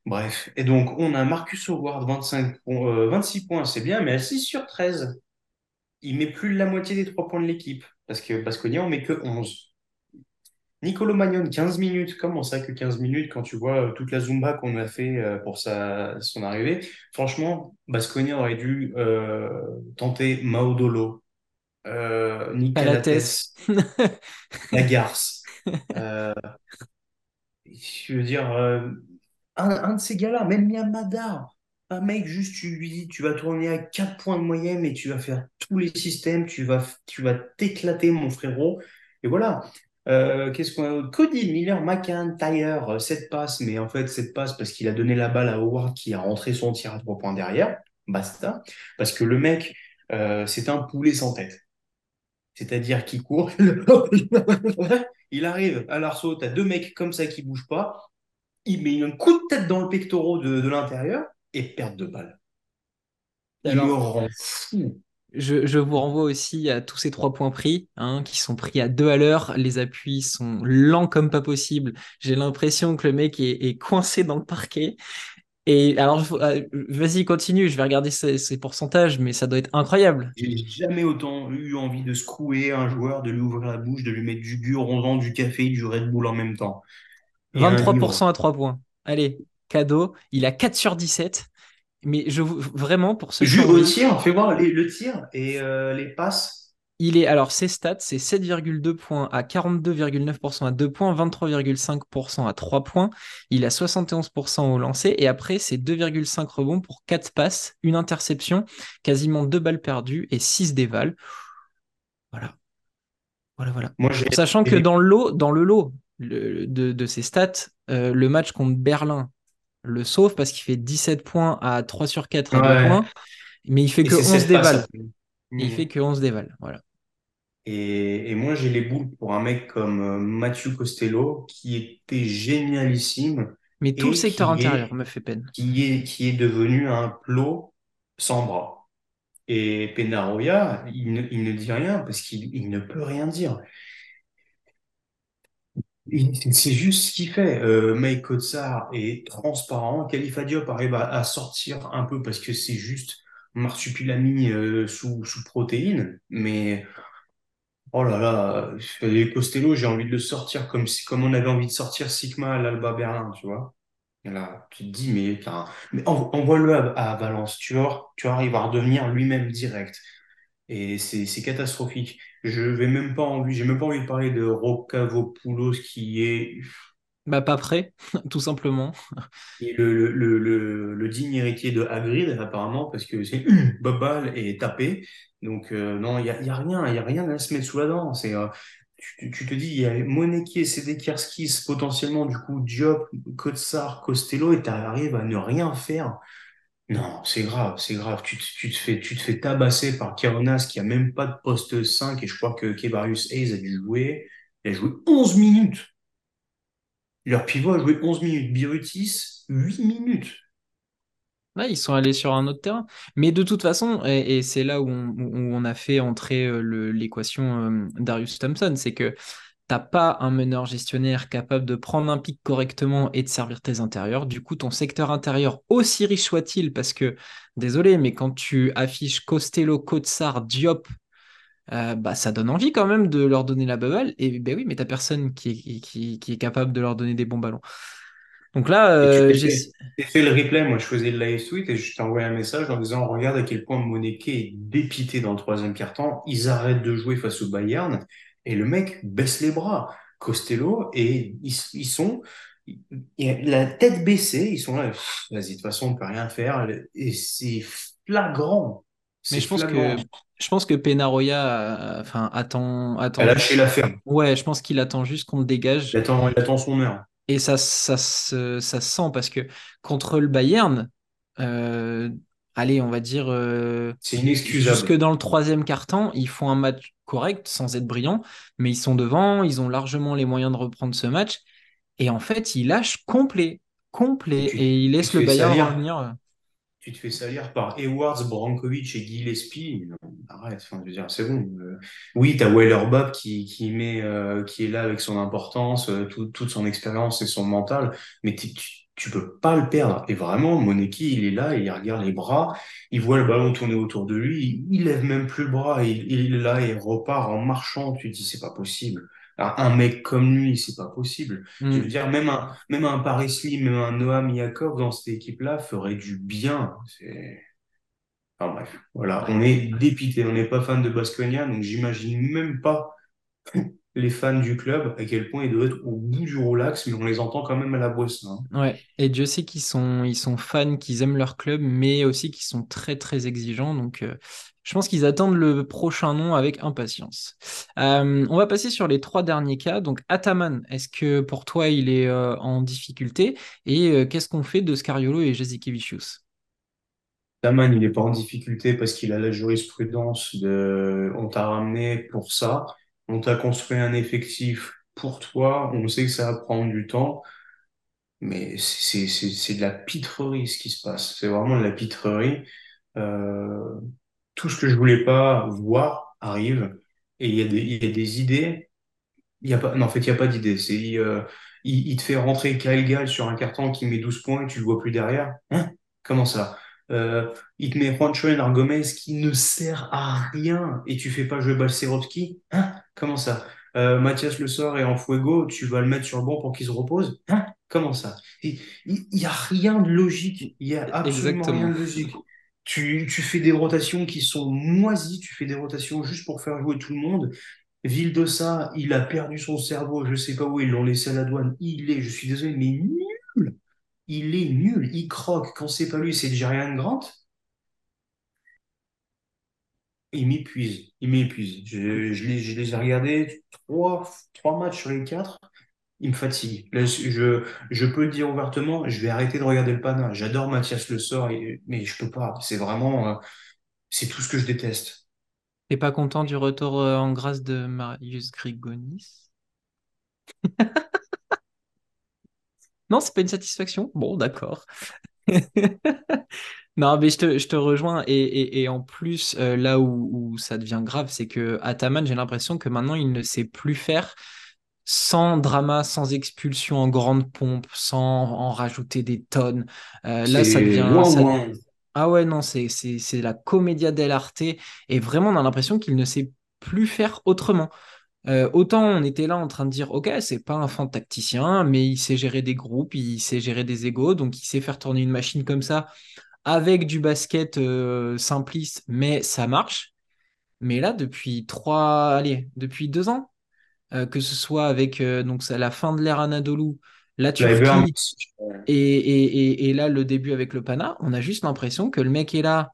Bref, et donc on a Marcus Howard, 25, 26 points, c'est bien, mais à 6 sur 13. Il met plus de la moitié des 3 points de l'équipe, parce que Basconia, on met que 11. Nicolo Magnon, 15 minutes. Comment ça que 15 minutes quand tu vois toute la Zumba qu'on a fait euh, pour sa, son arrivée? Franchement, Basconia aurait dû euh, tenter Maudolo, euh, Nicalates, *laughs* Lagarce. euh, je veux dire, euh, un, de ces gars-là, même Yamada, un mec, juste, tu lui dis, tu vas tourner à 4 points de moyenne et tu vas faire tous les systèmes, tu vas tu vas t'éclater, mon frérot. Et voilà. Euh, qu'est-ce qu'on a Cody Miller, McIntyre, 7 euh, passes, mais en fait, 7 passes parce qu'il a donné la balle à Howard qui a rentré son tir à 3 points derrière. Basta. Parce que le mec, euh, c'est un poulet sans tête. C'est-à-dire qu'il court, *laughs* il arrive à l'arceau, t'as deux mecs comme ça qui bougent pas, il met un coup de tête dans le pectoral de, l'intérieur et perte de balle. Il me rend fou. Je, vous renvoie aussi à tous ces trois points pris, hein, qui sont pris à deux à l'heure. Les appuis sont lents comme pas possible. J'ai l'impression que le mec est, coincé dans le parquet. Et alors, euh, vas-y, continue. Je vais regarder ces, pourcentages, mais ça doit être incroyable. J'ai jamais autant eu envie de secouer un joueur, de lui ouvrir la bouche, de lui mettre du guronzan, du café, du Red Bull en même temps. 23% à 3 points. Allez, cadeau. Il a 4 sur 17. Mais je vraiment pour ce jeu. Le tir, fais voir le tir et euh, les passes. Il est alors ses stats, c'est 7,2 points à 42,9% à 2 points, 23,5% à 3 points. Il a 71% au lancer et après c'est 2,5 rebonds pour 4 passes, une interception, quasiment 2 balles perdues et 6 dévals. Voilà. Voilà, voilà. Moi, Sachant que dans le lot, dans le lot de, ses stats, euh, le match contre Berlin le sauve parce qu'il fait 17 points à 3 sur 4 à 2 points, mais il fait que 11 dévals. Il fait que 11 dévals, voilà. Et, et moi, j'ai les boules pour un mec comme euh, Mathieu Costello, qui était génialissime. Mais tout le secteur intérieur me fait peine. Qui est, qui est devenu un plot sans bras. Et Penaroya, il ne, il ne dit rien parce qu'il ne peut rien dire. C'est juste ce qu'il fait. Euh, Mike Kotsar est transparent. Khalifa Diop arrive à, sortir un peu parce que c'est juste marsupilami euh, sous, sous protéines. Mais oh là là, les Costello, j'ai envie de le sortir comme, comme on avait envie de sortir Sigma à l'Alba Berlin, tu vois. là, tu te dis, mais, mais envoie-le à, Valence, tu vois, tu arrives à redevenir lui-même direct. Et c'est catastrophique. Je vais même pas envie, j'ai même pas envie de parler de Rocavopoulos qui est. Bah, pas prêt, *laughs* tout simplement. Et le, le, le, le, digne héritier de Hagrid, apparemment, parce que c'est *clears throat* Bobal et tapé. Donc, euh, non, il n'y a, y a rien, il y a rien à se mettre sous la dent. C'est. Euh, tu, tu, te dis, il y a Moneki et potentiellement, du coup, Diop, Kotsar, Costello, et tu arrives à ne rien faire. Non, c'est grave, c'est grave. Tu, tu, te fais, tu te fais tabasser par Karonas qui a même pas de poste 5 et je crois que Kevarius Hayes a dû jouer. Il a joué 11 minutes. Leur pivot a joué 11 minutes. Birutis, 8 minutes. Là, ils sont allés sur un autre terrain. Mais de toute façon, et, c'est là où on, a fait entrer euh, l'équation euh, Darius Thompson, c'est que t'as pas un meneur gestionnaire capable de prendre un pic correctement et de servir tes intérieurs. Du coup, ton secteur intérieur, aussi riche soit-il, parce que, désolé, mais quand tu affiches Costello, Kotsar, Diop, euh, bah, ça donne envie quand même de leur donner la balle. Et ben oui, mais t'as personne qui est, qui, est capable de leur donner des bons ballons. Donc là, tu euh, j'ai... fait, le replay, moi je faisais le live tweet et je t'ai envoyé un message en disant regarde à quel point Moneke est dépité dans le troisième quart-temps, ils arrêtent de jouer face au Bayern et le mec baisse les bras, Costello, et ils, ils sont la tête baissée, ils sont là, vas-y, de toute façon on peut rien faire et c'est flagrant, mais je pense que je pense que Penaroya, euh, enfin, attend, Elle attend a lâché juste. l'affaire, Ouais, je pense qu'il attend juste qu'on le il dégage. attend, il attend son heure. Et ça, ça, se- ça se sent parce que contre le Bayern, euh, allez, on va dire euh, C'est jusque inexcusable. dans le troisième quart-temps, ils font un match correct sans être brillant, mais ils sont devant, ils ont largement les moyens de reprendre ce match. Et en fait, ils lâchent complet, complet, Et tu, et ils tu te laissent le Bayern revenir. tu te fais salir par Edwards, Brankovic et Gillespie. Arrête, enfin, je veux dire, c'est bon. Euh, oui, t'as Weiler Bob qui, qui met, euh, qui est là avec son importance, euh, tout- toute son expérience et son mental, mais tu, tu peux pas le perdre. Et vraiment, Moneki, il est là, il regarde les bras, il voit le ballon tourner autour de lui, il, il lève même plus le bras, il, il est là, il repart en marchant. Tu te dis, c'est pas possible. Alors, un mec comme lui, c'est pas possible. Je veux Hmm. dire, même un, même un Paris Slim, même un Noam Yakov dans cette équipe-là ferait du bien. C'est... Enfin bref, voilà, on est dépité, on n'est pas fan de Baskonia, donc j'imagine même pas les fans du club à quel point ils doivent être au bout du roulax, mais on les entend quand même à la bosse. hein. Ouais, et Dieu sait qu'ils sont, ils sont fans, qu'ils aiment leur club, mais aussi qu'ils sont très très exigeants. Donc, euh, je pense qu'ils attendent le prochain nom avec impatience. Euh, on va passer sur les trois derniers cas. Donc, Ataman, est-ce que pour toi il est euh, en difficulté? Et qu'est-ce qu'on fait de Scariolo et Jasikevičius? Taman, il n'est pas en difficulté parce qu'il a la jurisprudence de on t'a ramené pour ça, on t'a construit un effectif pour toi, on sait que ça va prendre du temps. Mais c'est de la pitrerie ce qui se passe. C'est vraiment de la pitrerie. Euh, tout ce que je voulais pas voir arrive. Et il y a des, y a des idées. Y a pas, non, en fait, il n'y a pas d'idée. C'est, euh, il, te fait rentrer Kyle sur un carton qui met 12 points et tu le vois plus derrière. Hein? Comment ça? Euh, il te met Juancho Gomez qui ne sert à rien et tu fais pas jouer Balcerovski. Hein? Comment ça? Euh, Mathias Le Sort est en fuego, tu vas le mettre sur le banc pour qu'il se repose? Hein? Comment ça? Il il- il y a rien de logique. Il y a absolument rien de logique. Tu, tu fais des rotations qui sont moisies, tu fais des rotations juste pour faire jouer tout le monde. Vildosa, il a perdu son cerveau, je sais pas où, ils l'ont laissé à la douane. Il est, je suis désolé, mais nul. Il est nul, il croque. Quand c'est pas lui, c'est Jerian Grant. Il m'épuise, il m'épuise. Je, les, ai regardés trois, trois matchs sur les quatre. Il me fatigue. Je, peux le dire ouvertement, je vais arrêter de regarder le Pana. J'adore Mathias Le Sort, mais je peux pas. C'est vraiment, euh, c'est tout ce que je déteste. T'es pas content du retour euh, en grâce de Marius Grigonis? *laughs* Non, c'est pas une satisfaction? Bon, d'accord. *laughs* Non, mais je te, je te rejoins. Et, et- et en plus, euh, là où, où ça devient grave, c'est que Ataman, j'ai l'impression que maintenant, il ne sait plus faire sans drama, sans expulsion en grande pompe, sans en rajouter des tonnes. Euh, là, ça devient, ça... Ah ouais, non, c'est, la commedia dell'arte. Et vraiment, on a l'impression qu'il ne sait plus faire autrement. Euh, autant on était là en train de dire, ok, c'est pas un fin tacticien, mais il sait gérer des groupes, il sait gérer des égos, donc il sait faire tourner une machine comme ça avec du basket euh, simpliste, mais ça marche. Mais là, depuis trois, allez, depuis deux ans, euh, que ce soit avec euh, donc c'est la fin de l'ère Anadolu, la Turquie et, et, et, et là le début avec le Pana, on a juste l'impression que le mec est là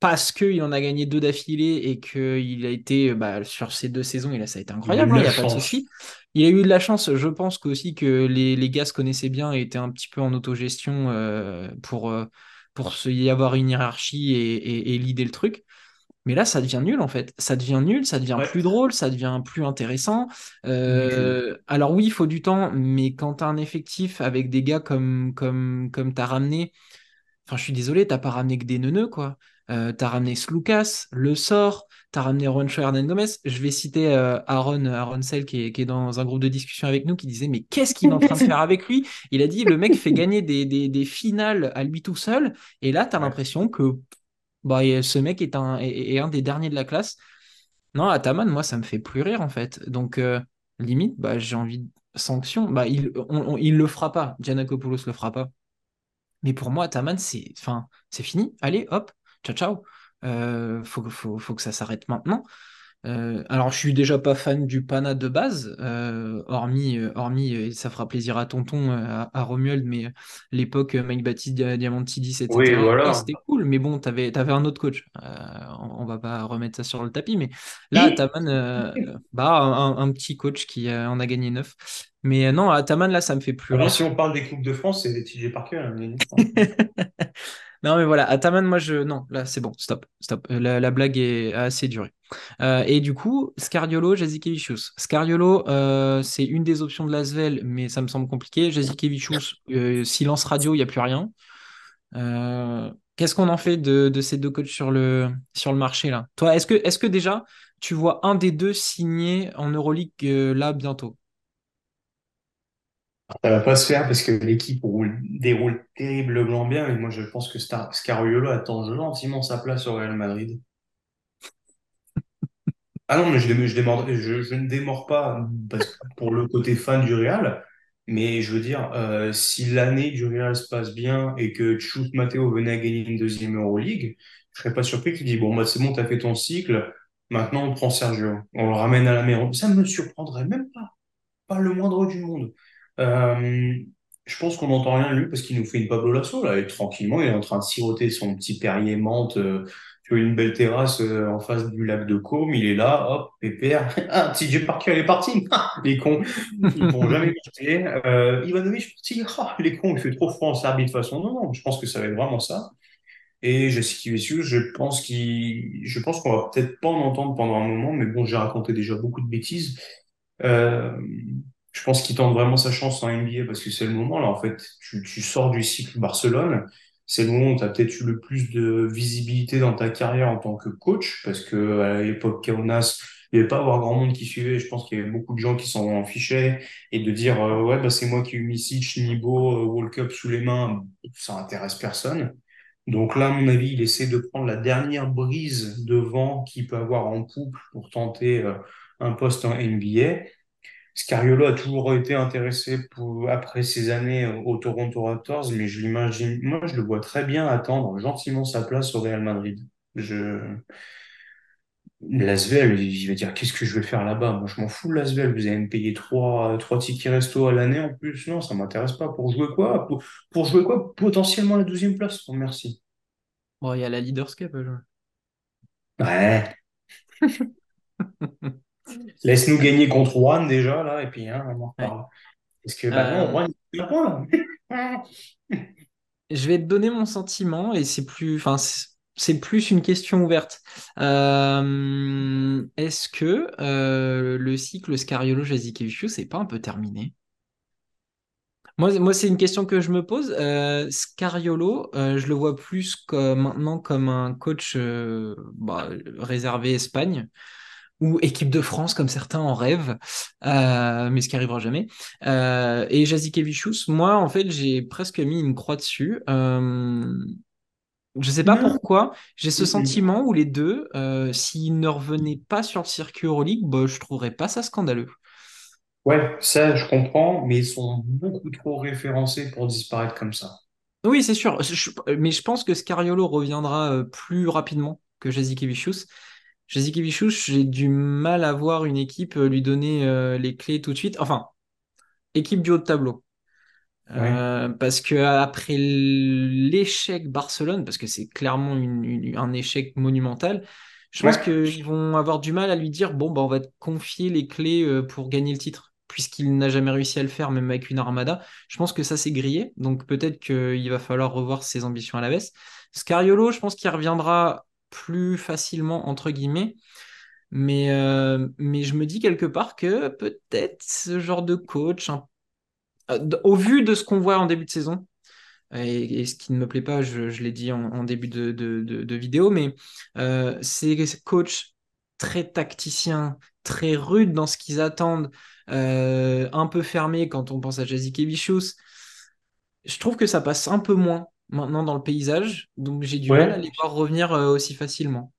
parce qu'il en a gagné deux d'affilée et qu'il a été bah, sur ces deux saisons, il a, ça a été incroyable, hein, il n'y a pas de souci. Il a eu de la chance, je pense qu'aussi que les, les gars se connaissaient bien et étaient un petit peu en autogestion euh, pour, pour se- y avoir une hiérarchie et, et, et leader le truc. Mais là, ça devient nul en fait. Ça devient nul, ça devient Ouais, plus drôle, ça devient plus intéressant. tout. Euh, alors oui, il faut du temps, mais quand tu as un effectif avec des gars comme, comme, comme tu as ramené, Enfin, je suis désolé, t'as pas ramené que des neuneux, quoi. Euh, t'as ramené Slucas, Le Sort, t'as ramené Juancho Hernan. Je vais citer euh, Aaron, Aaron Sell, qui est, dans un groupe de discussion avec nous, qui disait Mais qu'est-ce qu'il est en train de faire avec lui? Il a dit Le mec fait gagner des, finales à lui tout seul. Et là, t'as Ouais. l'impression que bah, ce mec est un, des derniers de la classe. Non, Ataman, moi, ça me fait plus rire, en fait. Donc, euh, limite, bah, j'ai envie. de- sanction, bah, il, on, le fera pas. Giannakopoulos le fera pas. Mais pour moi, Ataman, c'est c'est fini. Allez, hop, ciao, ciao. Euh, faut, faut, faut, que ça s'arrête maintenant. Euh, alors, je suis déjà pas fan du Pana de base, euh, hormis, hormis ça fera plaisir à Tonton, à, à Romuald, mais l'époque Mike Baptiste, Diamantidis, etc. Oui, voilà. c'était cool, mais bon, t'avais avais un autre coach. On, on, va pas remettre ça sur le tapis, mais là, Ataman, bah, un, un, petit coach qui en a gagné neuf. Mais non, Ataman, là, ça me fait plus Alors, si on parle des Coupes de France, c'est des TJ Parker. Hein, *laughs* non, mais voilà, Ataman, moi, je. Non, là, c'est bon, stop, stop. La, la blague est assez durée. Euh, et du coup, Scariolo, Jazikevicius. Scariolo, euh, c'est une des options de Lasvel, mais ça me semble compliqué. Jazikevicius, euh, silence radio, il n'y a plus rien. Euh, qu'est-ce qu'on en fait de, de, ces deux coachs sur le, sur le marché là? Toi, est-ce que, est que déjà tu vois un des deux signer en Euroleague là bientôt? Ça va pas se faire parce que l'équipe déroule terriblement bien et moi je pense que Scariolo attend gentiment sa place au Real Madrid. Ah non, mais je, ne démords pas pour le côté fan du Real, mais je veux dire, euh, si l'année du Real se passe bien et que Chus Matteo venait à gagner une deuxième Euroleague, je serais pas surpris qu'il dise, bon, bah, c'est bon, t'as fait ton cycle, maintenant on prend Sergio, on le ramène à la mer. Ça me surprendrait même pas, pas le moindre du monde. Euh, je pense qu'on n'entend rien de lui parce qu'il nous fait une Pablo Lasso, là, et tranquillement, il est en train de siroter son petit Perrier menthe euh, une belle terrasse euh, en face du lac de Côme, il est là, hop, pépère. Ah, TJ Parker, il est parti. *laughs* les cons, ils vont jamais quitter. Euh, Ivanovic. Ah, les cons, il fait trop froid en Serbie de façon. Non, non, je pense que ça va être vraiment ça. Et Jessica je pense qu'il, je pense qu'on va peut-être pas en entendre pendant un moment, mais bon, j'ai raconté déjà beaucoup de bêtises. Je pense qu'il tente vraiment sa chance en NBA parce que c'est le moment là. En fait, tu, tu sors du cycle Barcelone c'est le moment où tu as peut-être eu le plus de visibilité dans ta carrière en tant que coach, parce que à l'époque Kaunas, il n'y avait pas avoir grand monde qui suivait. Je pense qu'il y avait beaucoup de gens qui s'en fichaient et de dire euh, ouais bah c'est moi qui ai eu Misic, Nibo, euh, World sous les mains, ça intéresse personne. Donc là, à mon avis, il essaie de prendre la dernière brise de vent qu'il peut avoir en poupe pour tenter euh, un poste en NBA. Scariolo a toujours été intéressé pour, après ces années au Toronto Raptors, mais je l'imagine, moi, je le vois très bien attendre gentiment sa place au Real Madrid. Je, L'Asvel, il va dire qu'est-ce que je vais faire là-bas? Moi, je m'en fous de l'Asvel. Vous allez me payer trois, trois tickets resto à l'année en plus. Non, ça m'intéresse pas. Pour jouer quoi? Pour, jouer quoi? Potentiellement la deuxième place. Oh, merci. Bon, il y a la Leaders Cup Ouais. *laughs* Laisse-nous gagner contre Juan déjà, là, et puis hein, on en Parce que bah, non, Juan, Je vais te donner mon sentiment, et c'est plus, enfin, c'est plus une question ouverte. Euh, est-ce que euh, le cycle Scariolo Jazikevicius c'est pas un peu terminé? Moi, moi c'est une question que je me pose. Euh, Scariolo, je le vois plus comme, maintenant comme un coach bah, réservé Espagne ou équipe de France comme certains en rêvent, euh, mais ce qui arrivera jamais. Euh, et Jazikevicius, moi en fait j'ai presque mis une croix dessus. Euh, je sais pas pourquoi, j'ai ce sentiment où les deux, euh, s'ils ne revenaient pas sur le circuit Euroleague, bah, je trouverais pas ça scandaleux. Ouais, ça je comprends, mais ils sont beaucoup trop référencés pour disparaître comme ça. Oui, c'est sûr, mais je pense que Scariolo reviendra euh, plus rapidement que Jazikevicius. Jazzy j'ai du mal à voir une équipe euh, lui donner euh, les clés tout de suite. Enfin, équipe du haut de tableau. Euh, parce que après l'échec Barcelone, parce que c'est clairement un échec monumental, je pense qu'ils vont avoir du mal à lui dire bon, bah, on va te confier les clés pour gagner le titre, puisqu'il n'a jamais réussi à le faire, même avec une armada. Je pense que ça s'est grillé, donc peut-être qu'il va falloir revoir ses ambitions à la baisse. Scariolo, je pense qu'il reviendra plus facilement, entre guillemets. Mais, euh, mais je me dis quelque part que peut-être ce genre de coach, euh, au vu de ce qu'on voit en début de saison, et, ce qui ne me plaît pas, je, l'ai dit en, début de, vidéo, mais euh, c'est coach très tacticien, très rude dans ce qu'ils attendent, un peu fermé quand on pense à Jazzy Kevicius. Je trouve que ça passe un peu moins maintenant dans le paysage, donc j'ai du mal à les voir revenir euh, aussi facilement.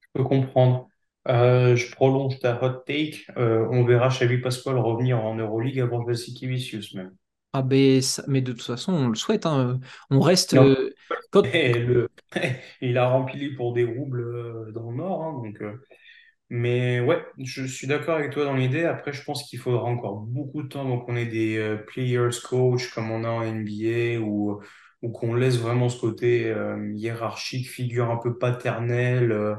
Je peux comprendre. Euh, je prolonge ta hot take. Euh, on verra Xavi Pascual revenir en Euroleague avant Jassikevicius même. Ah ben, ça- mais de toute façon, on le souhaite. hein. On reste. Euh, *laughs* quand... Le, *laughs* il a rempli pour des roubles dans le Nord. hein, donc, mais ouais, je suis d'accord avec toi dans l'idée. Après, je pense qu'il faudra encore beaucoup de temps. Donc, on est des euh, players coach comme on a en NBA ou, ou qu'on laisse vraiment ce côté euh, hiérarchique, figure un peu paternelle. euh,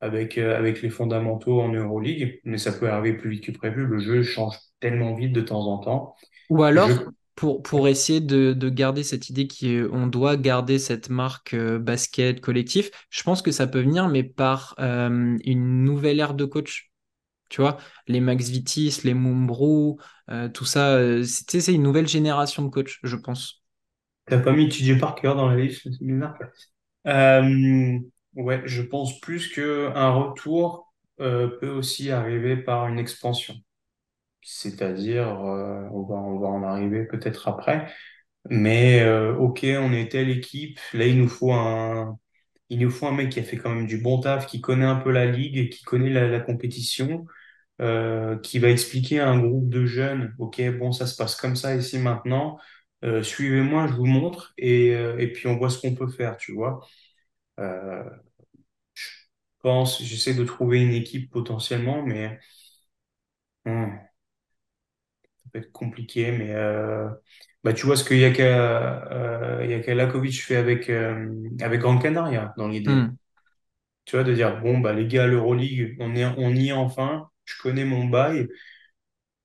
avec, euh, avec les fondamentaux en Euroleague, mais ça peut arriver plus vite que prévu. Le jeu change tellement vite de temps en temps. Ou Je, alors, pour, pour essayer de, de garder cette idée qu'on doit garder cette marque euh, basket collectif, je pense que ça peut venir, mais par euh, une nouvelle ère de coach. Tu vois, les Max Vitis, les Mumbrou, euh, tout ça, c'est c'est une nouvelle génération de coachs, je pense. t'as pas mis TJ Parker dans la liste, ouais, je pense plus que un retour peut aussi arriver par une expansion. C'est-à-dire, euh, on va, on va en arriver peut-être après, mais euh, ok, on est telle équipe, là il nous faut un, il nous faut un mec qui a fait quand même du bon taf, qui connaît un peu la ligue, qui connaît la, compétition, euh, qui va expliquer à un groupe de jeunes, ok, bon, ça se passe comme ça ici maintenant, euh, suivez-moi, je vous montre, et, euh, et puis on voit ce qu'on peut faire, tu vois. Euh, je pense, j'essaie de trouver une équipe potentiellement, mais hmm, peut être compliqué, mais euh, bah, tu vois ce que Yaka, euh, Yaka Lakovic fait avec, euh, avec Gran Canaria dans l'idée. Hmm. Tu vois, de dire, bon, bah, les gars, l'Euroleague, on est, on y est enfin, je connais mon bail,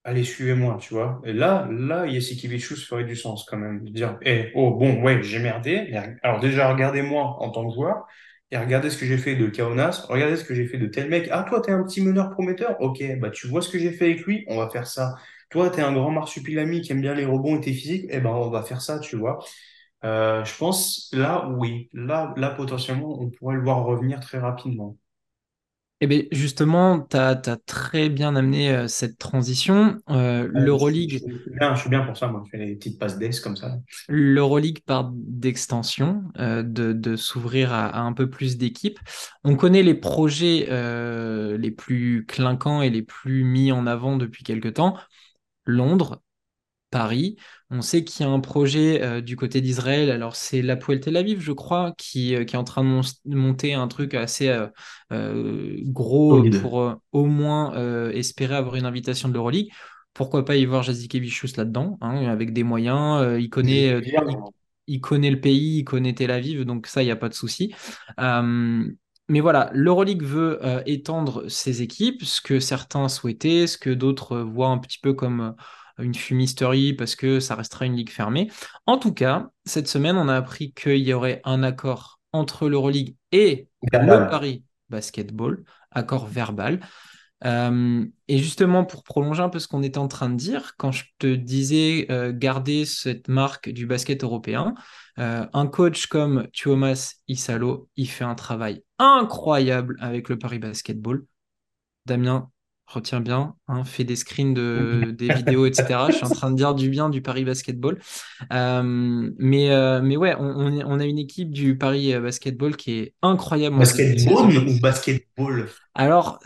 allez, suivez-moi, tu vois. Et là, là, Jassikevicius ferait du sens quand même. De dire, eh, oh, bon, ouais, j'ai merdé. Alors déjà, regardez-moi en tant que joueur, et regardez ce que j'ai fait de Kaunas, regardez ce que j'ai fait de tel mec. Ah, toi, t'es un petit meneur prometteur? Ok, bah, tu vois ce que j'ai fait avec lui, on va faire ça. Toi, t'es un grand marsupilami qui aime bien les rebonds et t'es physique, eh ben, on va faire ça, tu vois. Euh, je pense, là, oui, là, là, potentiellement, on pourrait le voir revenir très rapidement. Eh bien, justement, tu as, très bien amené euh, cette transition. Euh, je, suis je l'Euroleague suis bien, je suis bien pour ça, moi. Je fais des petites passes d'aise comme ça. L'Euroleague part d'extension, euh, de, de s'ouvrir à, à un peu plus d'équipes. On connaît les projets les plus clinquants et les plus mis en avant depuis quelque temps. Londres, Paris. On sait qu'il y a un projet euh, du côté d'Israël. Alors, c'est l'Hapoel Tel Aviv, je crois, qui, euh, qui est en train de mon- monter un truc assez euh, euh, gros Solide. pour au moins espérer avoir une invitation de l'Euroleague. Pourquoi pas y voir Jazikevichus là-dedans, hein, avec des moyens. euh, il connaît, il le pays, il connaît Tel Aviv, donc ça, il n'y a pas de souci. Euh, mais voilà, l'Euroleague veut euh, étendre ses équipes, ce que certains souhaitaient, ce que d'autres euh, voient un petit peu comme euh, une fumisterie parce que ça restera une ligue fermée. En tout cas, cette semaine, on a appris qu'il y aurait un accord entre l'Euroleague et le. Paris Basketball, accord verbal. Euh, et justement, pour prolonger un peu ce qu'on était en train de dire, quand je te disais euh, garder cette marque du basket européen, euh, un coach comme Tuomas Isalo, il fait un travail incroyable avec le Paris Basketball. Damien, retiens bien, hein, fais des screens de, *laughs* des vidéos, etc. Je suis en train de dire du bien du Paris Basketball. Euh, mais, mais ouais, on, a une équipe du Paris Basketball qui est incroyable Basketball ou basketball? Alors,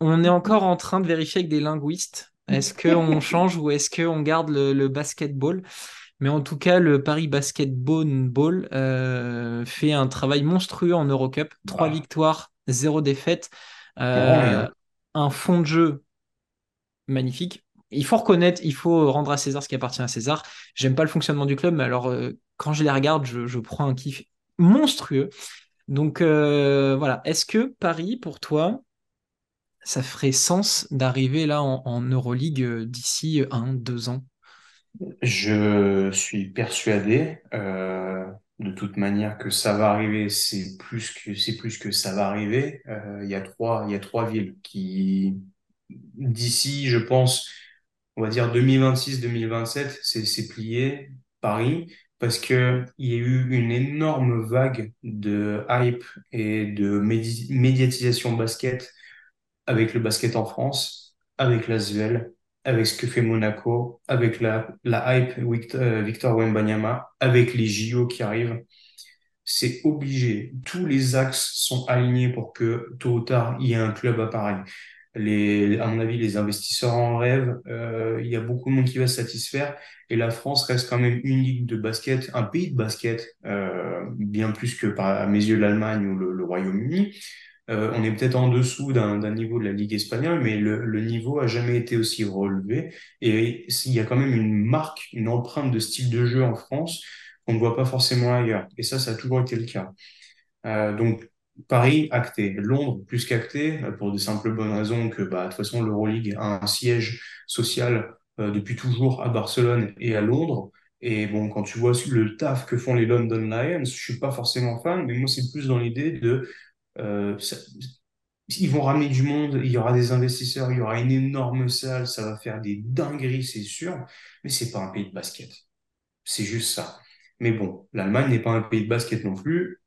on est encore en train de vérifier avec des linguistes. Est-ce qu'on *laughs* change ou est-ce qu'on garde le, le basketball? Mais en tout cas, le Paris Basketball Ball, euh, fait un travail monstrueux en Eurocup. Trois Bah, victoires, zéro défaite. branlé, Euh, hein. un fond de jeu magnifique. Il faut reconnaître, il faut rendre à César ce qui appartient à César. J'aime pas le fonctionnement du club, mais alors euh, quand je les regarde, je, je prends un kiff monstrueux. Donc voilà, est-ce que Paris, pour toi, ça ferait sens d'arriver là en, Euroleague euh, d'ici un, deux ans? Je suis persuadé, euh, de toute manière, que ça va arriver. C'est plus que, c'est ça va arriver. Euh, il y a trois, villes qui, d'ici, je pense, on va dire 2026-2027, c'est, plié. Paris, parce que il y a eu une énorme vague de hype et de médi- médiatisation basket avec le basket en France, avec l'Asvel, avec ce que fait Monaco, avec la, hype Victor, euh, Victor Wembanyama, avec les JO qui arrivent. c'est obligé. Tous les axes sont alignés pour que tôt ou tard, il y ait un club à Paris. Les, à mon avis, les investisseurs en rêvent. Euh, il y a beaucoup de monde qui va se satisfaire. Et la France reste quand même une ligue de basket, un pays de basket, euh, bien plus que à mes yeux l'Allemagne ou le Royaume-Uni. Euh, on est peut-être en dessous d'un niveau de la Ligue espagnole, mais le, niveau a jamais été aussi relevé. Et il y a quand même une marque, une empreinte de style de jeu en France qu'on ne voit pas forcément ailleurs. Et ça, ça a toujours été le cas. Euh, donc, Paris, acté. Londres, plus qu'acté, euh, pour de simples bonnes raisons que, bah, de toute façon, l'Euroleague a un siège social depuis toujours à Barcelone et à Londres. Et bon, quand tu vois le taf que font les London Lions, je suis pas forcément fan, mais moi, c'est plus dans l'idée de ça, ils vont ramener du monde, il y aura des investisseurs, il y aura une énorme salle, ça va faire des dingueries, c'est sûr, mais c'est pas un pays de basket. C'est juste ça. Mais bon, l'Allemagne n'est pas un pays de basket non plus.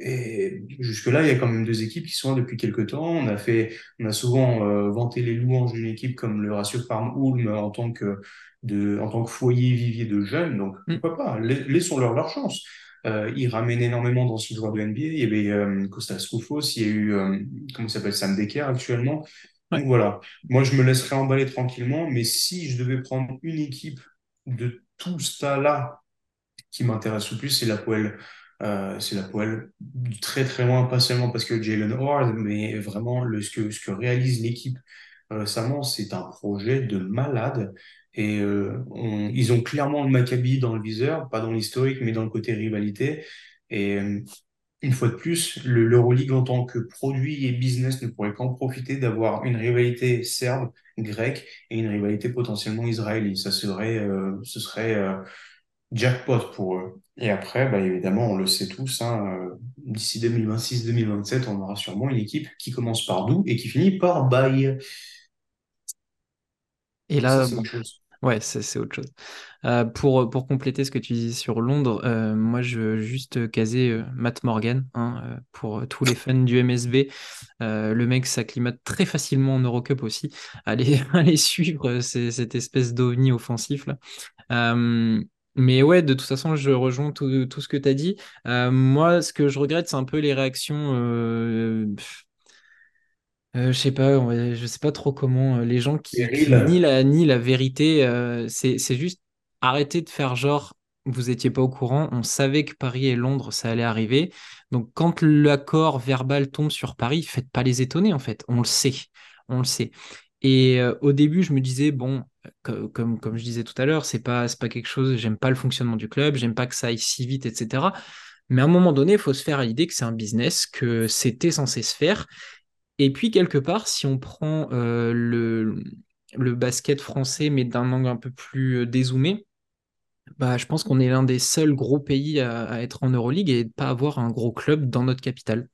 Et jusque-là, il y a quand même deux équipes qui sont là depuis quelques temps. On a fait, on a souvent euh, vanté les louanges d'une équipe comme le ratio Parme-Ulm en tant que de, en tant que foyer vivier de jeunes. Donc mm. pourquoi pas? Laissons-leur leur chance. Euh, il ramène énormément d'anciens joueurs de NBA. Il y avait euh, Kostas Koufos, il y a eu, euh, comment s'appelle, Sam Decker actuellement. Donc voilà, moi je me laisserai emballer tranquillement, mais si je devais prendre une équipe de tout ça là qui m'intéresse le plus, c'est la poêle. Euh, c'est la poêle très très loin, pas seulement parce que Jalen Howard, mais vraiment le, ce, que, ce que réalise l'équipe récemment, c'est un projet de malade. Et euh, ils ont clairement le Maccabi dans le viseur, pas dans l'historique, mais dans le côté rivalité. Et euh, une fois de plus, l'Euroleague en tant que produit et business ne pourrait qu'en profiter d'avoir une rivalité serbe, grecque et une rivalité potentiellement israélienne. Ça serait, euh, ce serait jackpot pour eux. Et après, bah, évidemment, on le sait tous, hein, d'ici 2026-2027, on aura sûrement une équipe qui commence par Dou et qui finit par Baye. Et là, ça, Ouais, c'est autre chose. Euh, pour, pour compléter ce que tu dis sur Londres, euh, moi je veux juste caser euh, Matt Morgan hein, pour tous les fans du MSB. le mec s'acclimate très facilement en Eurocup aussi. *laughs* Allez, allez suivre cette espèce d'ovni offensif là. mais ouais, de toute façon, je rejoins tout, ce que tu as dit. moi, ce que je regrette, c'est un peu les réactions euh, je sais pas, je sais pas trop comment euh, les gens qui, nient la, ni la vérité, euh, c'est juste arrêter de faire genre vous étiez pas au courant, on savait que Paris et Londres ça allait arriver. Donc quand l'accord verbal tombe sur Paris, faites pas les étonner en fait, on le sait, on le sait. Et au début, je me disais bon, comme comme je disais tout à l'heure, c'est pas pas quelque chose, j'aime pas le fonctionnement du club, j'aime pas que ça aille si vite, etc. Mais à un moment donné, il faut se faire à l'idée que c'est un business, que c'était censé se faire et puis, quelque part, si on prend euh, le, le, basket français, mais d'un angle un peu plus euh, dézoomé, bah, je pense qu'on est l'un des seuls gros pays à, être en Euroleague et de pas avoir un gros club dans notre capitale.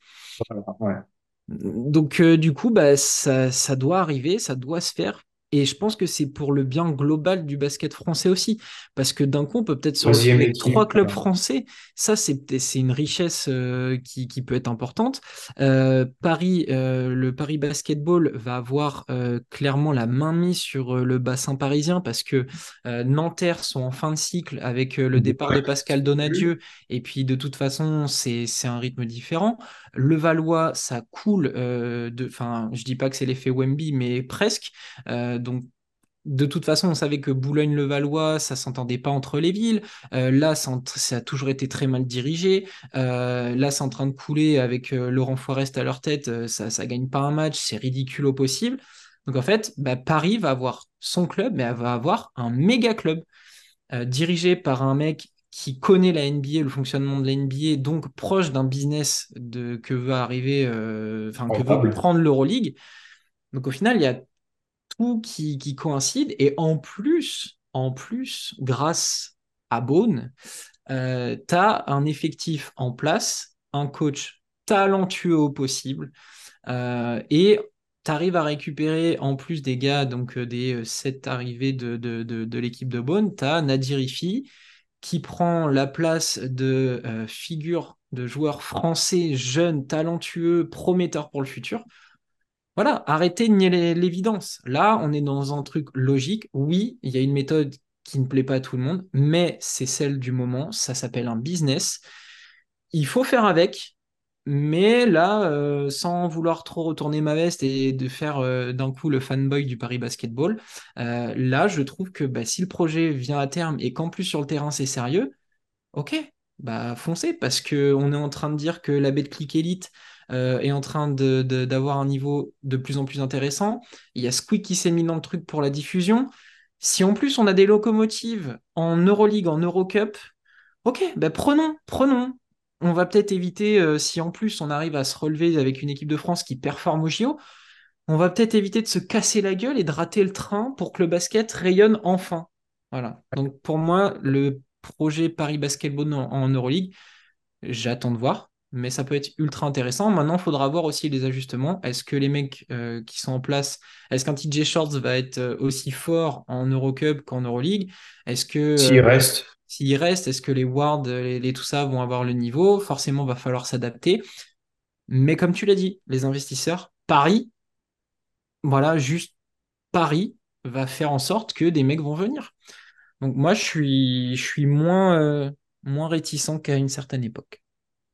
Donc, euh, du coup, bah, ça, ça doit arriver, ça doit se faire. Et je pense que c'est pour le bien global du basket français aussi. Parce que d'un coup, on peut peut-être se retrouver trois clubs français. Ça, c'est une richesse euh, qui, qui, peut être importante. Euh, Paris, euh, le Paris Basketball va avoir clairement la main mise sur le bassin parisien parce que Nanterre sont en fin de cycle avec le départ de Pascal Donadieu. Et puis, de toute façon, c'est un rythme différent. Le Valois, ça coule. de, enfin, je dis pas que c'est l'effet Wemby, mais presque donc de toute façon, on savait que Boulogne-le-Valois, ça s'entendait pas entre les villes. Euh, là, ça, a toujours été très mal dirigé. Euh, là, c'est en train de couler avec euh, Laurent Forest à leur tête. ça, ça gagne pas un match. C'est ridicule au possible. Donc, en fait, bah, Paris va avoir son club, mais elle va avoir un méga club dirigé par un mec qui connaît la NBA, le fonctionnement de la NBA, donc proche d'un business de, que va arriver, enfin, que va prendre l'Euroleague. Donc, au final, il y a qui, qui coïncident. Et en plus, en plus, grâce à Beaune, euh, tu as un effectif en place, un coach talentueux au possible, euh, et tu arrives à récupérer, en plus des gars, donc euh, des sept arrivées de, de, de, l'équipe de Beaune, tu as Nadir Ifi, qui prend la place de figure de joueur français, jeune, talentueux, prometteur pour le futur. Voilà, arrêtez de nier l'évidence. Là, on est dans un truc logique. Oui, il y a une méthode qui ne plaît pas à tout le monde, mais c'est celle du moment. Ça s'appelle un business. il faut faire avec. Mais là, euh, sans vouloir trop retourner ma veste et de faire euh, d'un coup le fanboy du Paris Basketball, euh, là, je trouve que bah, si le projet vient à terme et qu'en plus sur le terrain c'est sérieux, ok, bah foncez parce que on est en train de dire que la Betclic Elite est en train de, de- d'avoir un niveau de plus en plus intéressant. Il y a Squeak qui s'est mis dans le truc pour la diffusion. Si en plus on a des locomotives en Euroleague, en Eurocup, ok, bah prenons, prenons. On va peut-être éviter, euh, si en plus on arrive à se relever avec une équipe de France qui performe au JO, on va peut-être éviter de se casser la gueule et de rater le train pour que le basket rayonne enfin. Voilà. Donc pour moi, le projet Paris Basketball en, en Euroleague, j'attends de voir, mais ça peut être ultra intéressant. Maintenant, il faudra voir aussi les ajustements. Est-ce que les mecs euh, qui sont en place, est-ce qu'un TJ Shorts va être euh, aussi fort en Eurocup qu'en Euroleague? Est-ce que S'il euh, reste. S'il reste, est-ce que les Wards, les, les tout ça vont avoir le niveau? Forcément, va falloir s'adapter. Mais comme tu l'as dit, les investisseurs, Paris, voilà, juste Paris va faire en sorte que des mecs vont venir. Donc moi, je suis, euh, moins réticent qu'à une certaine époque.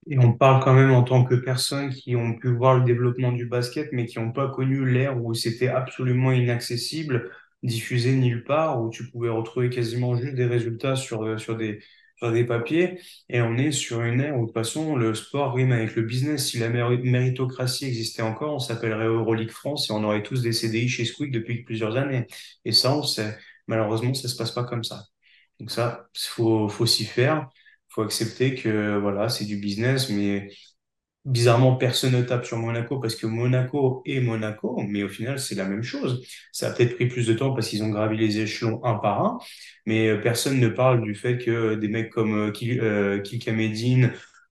Et on parle quand même en tant que personnes qui ont pu voir le développement du basket, mais qui n'ont pas connu l'ère où c'était absolument inaccessible, diffusé nulle part, où tu pouvais retrouver quasiment juste des résultats sur, euh, sur des, sur des papiers. Et on est sur une ère où, de toute façon, le sport rime avec le business. Si la méri- méritocratie existait encore, on s'appellerait Euroleague France et on aurait tous des CDI chez Squeak depuis plusieurs années. Et ça, on sait. Malheureusement, ça se passe pas comme ça. Donc ça, faut, faut s'y faire faut accepter que voilà, c'est du business, mais bizarrement, personne ne tape sur Monaco parce que Monaco est Monaco, mais au final, c'est la même chose. Ça a peut-être pris plus de temps parce qu'ils ont gravi les échelons un par un, mais euh, personne ne parle du fait que des mecs comme euh, Ki- euh,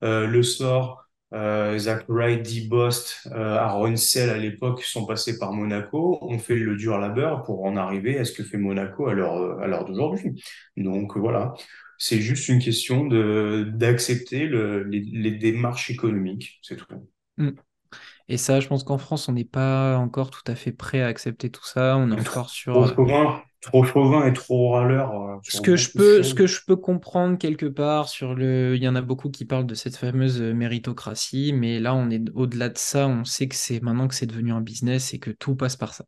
euh, Le Sort, euh, Zach Wright, D-Bost, euh, Aaron à l'époque sont passés par Monaco, ont fait le dur labeur pour en arriver à ce que fait Monaco à l'heure d'aujourd'hui. Donc voilà. C'est juste une question de d'accepter le, les, les démarches économiques, c'est tout. Mm. Et ça, je pense qu'en France, on n'est pas encore tout à fait prêt à accepter tout ça. On est encore sur, Trop chauvin, trop chauvin et trop râleur euh, Ce que je peux, ce que je peux comprendre quelque part sur le, il y en a beaucoup qui parlent de cette fameuse euh, méritocratie, mais là on est au-delà de ça, on sait que c'est maintenant que c'est devenu un business et que tout passe par ça.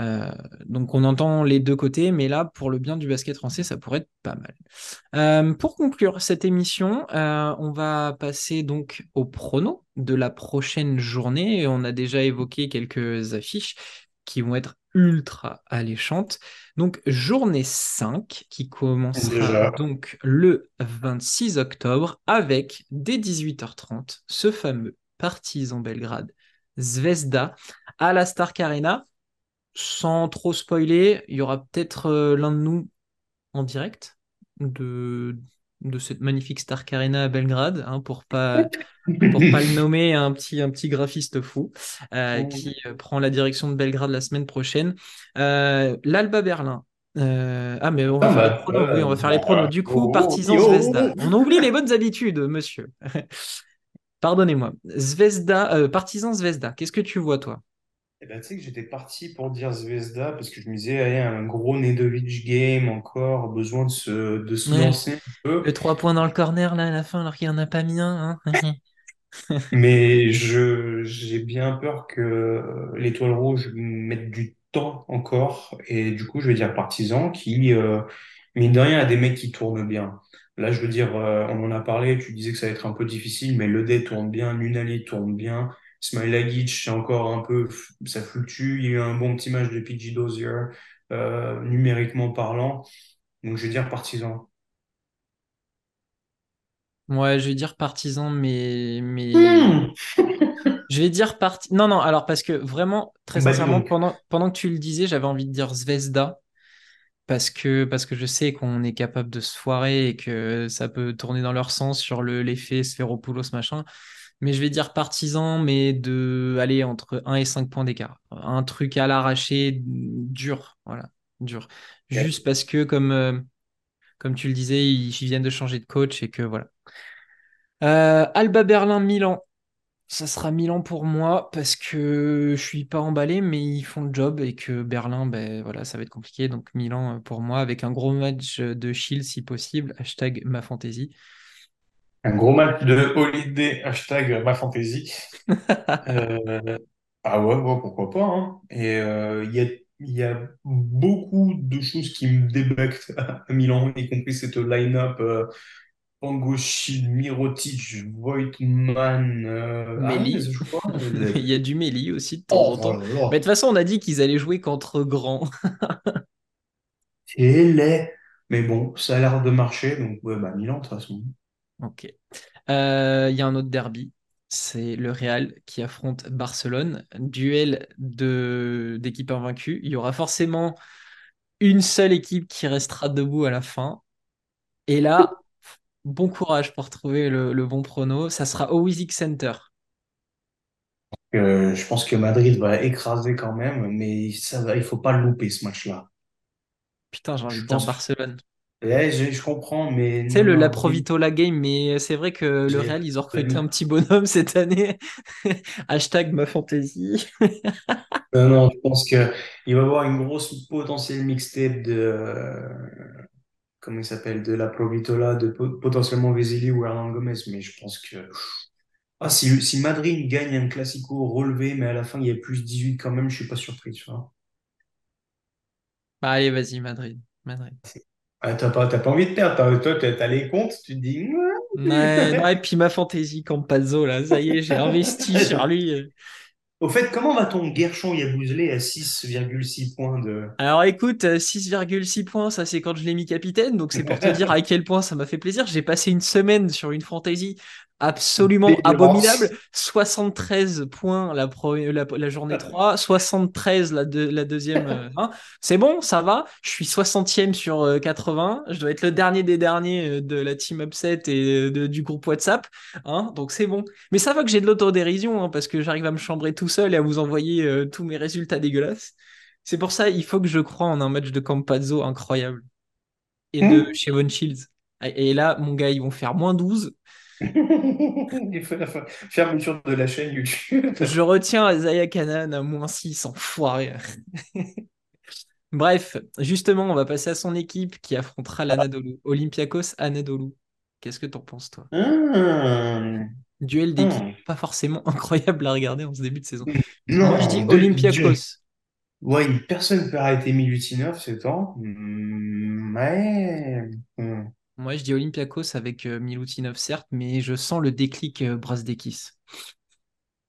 Euh, donc on entend les deux côtés, mais là pour le bien du basket français, ça pourrait être pas mal. Euh, pour conclure cette émission, euh, on va passer donc au prono de la prochaine journée. On a déjà évoqué quelques affiches qui vont être ultra alléchantes. Donc journée 5 qui commencera donc le 26 octobre avec dès 18h30 ce fameux Partizan Belgrade Zvezda à la Stark Arena. Sans trop spoiler, il y aura peut-être euh, l'un de nous en direct de, de cette magnifique Stark Arena à Belgrade, hein, pour pas, pour pas le *laughs* nommer, un petit, un petit graphiste fou euh, qui euh, prend la direction de Belgrade la semaine prochaine. Euh, L'Alba Berlin. Euh, ah, mais on va ah faire les bah, pronos, oui, on va faire les pronos. bah, Du coup, oh, Partizan Zvezda. yo. On oublie les bonnes habitudes, monsieur. *laughs* Pardonnez-moi. Zvezda, Partizan Zvezda. Qu'est-ce que tu vois, toi? Eh ben, tu sais que j'étais parti pour dire Zvezda parce que je me disais, allez, un gros Nedovic game encore, besoin de se, de se Ouais, lancer un peu. le 3 points dans le corner, là, à la fin, alors qu'il n'y en a pas mis un. hein. *laughs* Mais je, j'ai bien peur que l'étoile rouge mette du temps encore. Et du coup, je vais dire partisan qui, euh, mine de rien, a des mecs qui tournent bien. Là, je veux dire, euh, on en a parlé, tu disais que ça va être un peu difficile, mais Ledé tourne bien, Nunali tourne bien. Smilagic, c'est encore un peu, ça fluctue. Il y a eu un bon petit match de PG Dozier, euh, numériquement parlant. Donc, je vais dire partisan. Ouais, je vais dire partisan, mais, mais Hmm. *laughs* je vais dire parti. Non, non, alors parce que vraiment, très Bah, sincèrement, donc. pendant, pendant que tu le disais, j'avais envie de dire Zvezda, parce que, parce que je sais qu'on est capable de se foirer et que ça peut tourner dans leur sens sur le, l'effet Sphéropoulos, machin. Mais je vais dire partisan, mais de aller entre un et 5 points d'écart. Un truc à l'arraché, dur, voilà, dur. Juste parce que, comme, euh, comme tu le disais, ils, ils viennent de changer de coach et que voilà. Euh, Alba Berlin, Milan. Ça sera Milan pour moi parce que je suis pas emballé, mais ils font le job et que Berlin, ben voilà, ça va être compliqué. Donc Milan euh, pour moi avec un gros match de Shield si possible. Hashtag ma fantaisie. Un gros match de Holiday, hashtag ma fantasy. *laughs* Euh, ah ouais, ouais, pourquoi pas. hein. Et euh, il y a, y a beaucoup de choses qui me débectent à Milan, y compris cette line-up euh, Pangoschi, Mirotic, Voigtman, euh, Aranez, Méli. je crois. Il y a du Méli aussi de temps en Oh, oh temps. là, Mais de toute façon, on a dit qu'ils allaient jouer contre grands. c'est laid. Mais bon, ça a l'air de marcher, donc ouais, bah Milan, de toute façon. Ok. Euh, Il y a un autre derby. C'est le Real qui affronte Barcelone. Duel de d'équipes invaincues. Il y aura forcément une seule équipe qui restera debout à la fin. Et là, bon courage pour trouver le, le bon prono. Ça sera au Wizzing Center. Euh, je pense que Madrid va écraser quand même, mais ça va, il faut pas le louper ce match-là. Putain, j'ai envie de dire Barcelone. Ouais, je, je comprends, mais Tu sais, le, la Provitola game, mais c'est vrai que le Real, ils ont recruté un petit bonhomme *laughs* cette année. *laughs* Hashtag ma fantaisie. Non, non, je pense que il va y avoir une grosse potentielle mixtape de, euh, comment il s'appelle, de la Provitola, de po- potentiellement Vesely ou Hernan Gomez, mais je pense que, ah, si, si Madrid gagne un classico relevé, mais à la fin il y a plus 18 quand même, je suis pas surpris, tu vois. Bah, allez, vas-y, Madrid. Madrid. Ah, t'as pas, t'as pas envie de perdre, t'as- toi, t'as t'as les comptes, tu te dis, Ouais, non, et puis ma fantaisie Campazzo, là, ça y est, j'ai investi *laughs* sur lui. Au fait, comment va ton Guerchon Yabouzlé à 6,6 points de... Alors écoute, euh, 6,6 points, ça c'est quand je l'ai mis capitaine, donc c'est pour te *laughs* dire à quel point ça m'a fait plaisir. J'ai passé une semaine sur une fantaisie absolument abominable. Délirance. 73 points la, pro- la, la journée 3, 73 la, la deuxième. euh, hein. C'est bon, ça va. Je suis 60e sur euh, 80. Je dois être le dernier des derniers euh, de la team Upset et euh, de- du groupe WhatsApp. hein. Donc c'est bon. Mais ça va que j'ai de l'autodérision hein, parce que j'arrive à me chambrer tout seul et à vous envoyer euh, tous mes résultats dégueulasses. C'est pour ça, il faut que je croie en un match de Campazzo incroyable. Et de Hmm. Chevon Shields. Et et là, mon gars, ils vont faire moins 12. Il faut la fin- fermeture de la chaîne YouTube. *laughs* Je retiens Isaiah Kanan à moins 6, enfoiré. *laughs* Bref, justement, on va passer à son équipe qui affrontera l'Anadolu. Olympiakos Anadolu. Qu'est-ce que t'en penses, toi? Hmm. Duel d'équipe Hmm. pas forcément *laughs* incroyable à regarder en ce début de saison. Moi, je dis Non, Olympiakos. ouais, une personne peut arrêter Milutinov, c'est temps. Hmm, Mais... Moi, je dis Olympiakos avec euh, Milutinov, certes, mais je sens le déclic euh, Brasdeikis.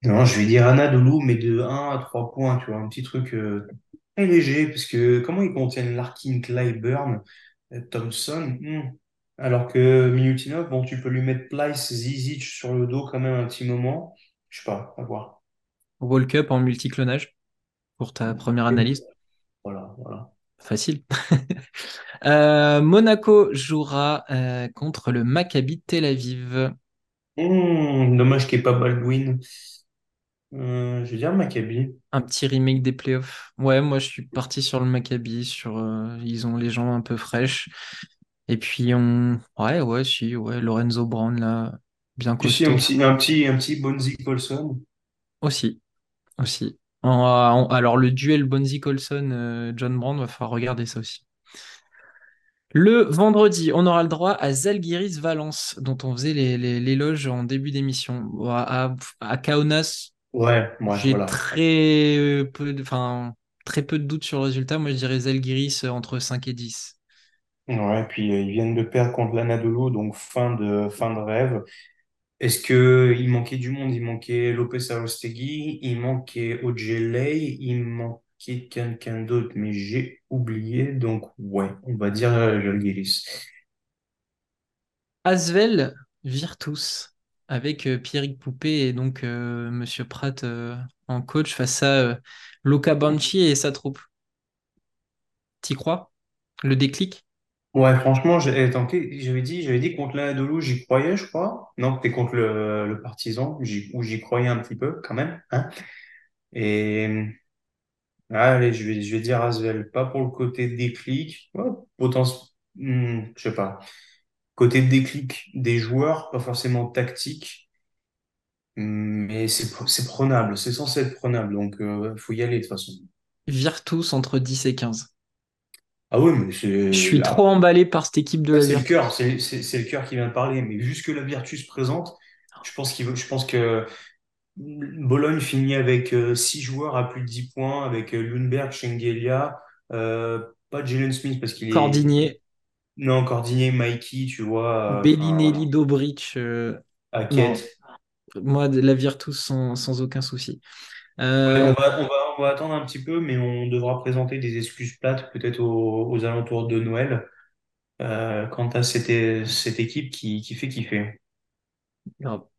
Non, je vais dire Anadolu, mais de un à 3 points, tu vois, un petit truc euh, très léger, parce que comment ils contiennent Larkin, Clyburn, Thompson, hmm. Alors que Milutinov, bon, tu peux lui mettre Plyce, Zizic sur le dos quand même un petit moment. Je sais pas, à voir. World Cup en multiclonage pour ta première analyse. Voilà, voilà. Facile. *laughs* Euh, Monaco jouera euh, contre le Maccabi Tel Aviv. Hmm, dommage qu'il n'y ait pas Baldwin. Euh, je vais dire Maccabi. Un petit remake des playoffs. Ouais, moi je suis parti sur le Maccabi. Sur, ils ont les jambes un peu fraîches. Et puis on. Ouais, ouais, si, ouais. Lorenzo Brown là, bien Puis si, un costaud. petit, un petit, un petit Bonzi Colson. Aussi, aussi. En- en- alors le duel Bonzi Colson, euh, John Brand, va falloir regarder ça aussi. Le vendredi, on aura le droit à Zalgiris Valence, dont on faisait les- les- l'éloge en début d'émission. À, à, Kaunas, Ouais, ouais, j'ai voilà. très peu de, enfin, très peu de doutes sur le résultat. Moi, je dirais Zalgiris euh, entre 5 et 10. Ouais, puis euh, ils viennent de perdre contre l'Anadolu, donc fin de, fin de rêve. Est-ce que il manquait du monde? Il manquait Lopez Aostegui, il manquait Ojeley, il manquait quelqu'un d'autre, mais j'ai oublié. Donc ouais, on va dire euh, Žalgiris. Asvel Virtus, avec euh, Pierrick Poupé et donc euh, Monsieur Pratt euh, en coach face à euh, Luca Banchi et sa troupe. T'y crois? Le déclic? Ouais, franchement, qu'est- j'avais dit, j'avais dit contre l'Anadolu, j'y croyais, je crois. Non, t'es contre le, le Partizan, j'y, où j'y croyais un petit peu quand même. Hein Et allez, je vais, je vais dire Asvel, pas pour le côté déclic, ouais, potentiel, je sais pas. Côté déclic des joueurs, pas forcément tactique, mais c'est prenable, c'est censé être prenable, donc euh, faut y aller de toute façon. Virtus entre 10 et 15. Ah oui, mais Je suis trop emballé par cette équipe de la c'est le cœur, c'est c'est- c'est le cœur qui vient de parler. Mais vu ce que la Virtus présente, je pense qu'il veut, je pense que Bologne finit avec euh, six joueurs à plus de 10 points, avec euh, Lundberg, Shengelia, euh, pas Jalen Smith parce qu'il est Cordinier, non Cordigné, Mikey, tu vois, euh, Bellinelli, voilà, Dobric. euh, Hackett. moi, la Virtus sans, sans aucun souci. Ouais, on Euh, va, on va, on va attendre un petit peu, mais on devra présenter des excuses plates peut-être aux, aux alentours de Noël euh, quant à cette, cette équipe qui, qui fait kiffer.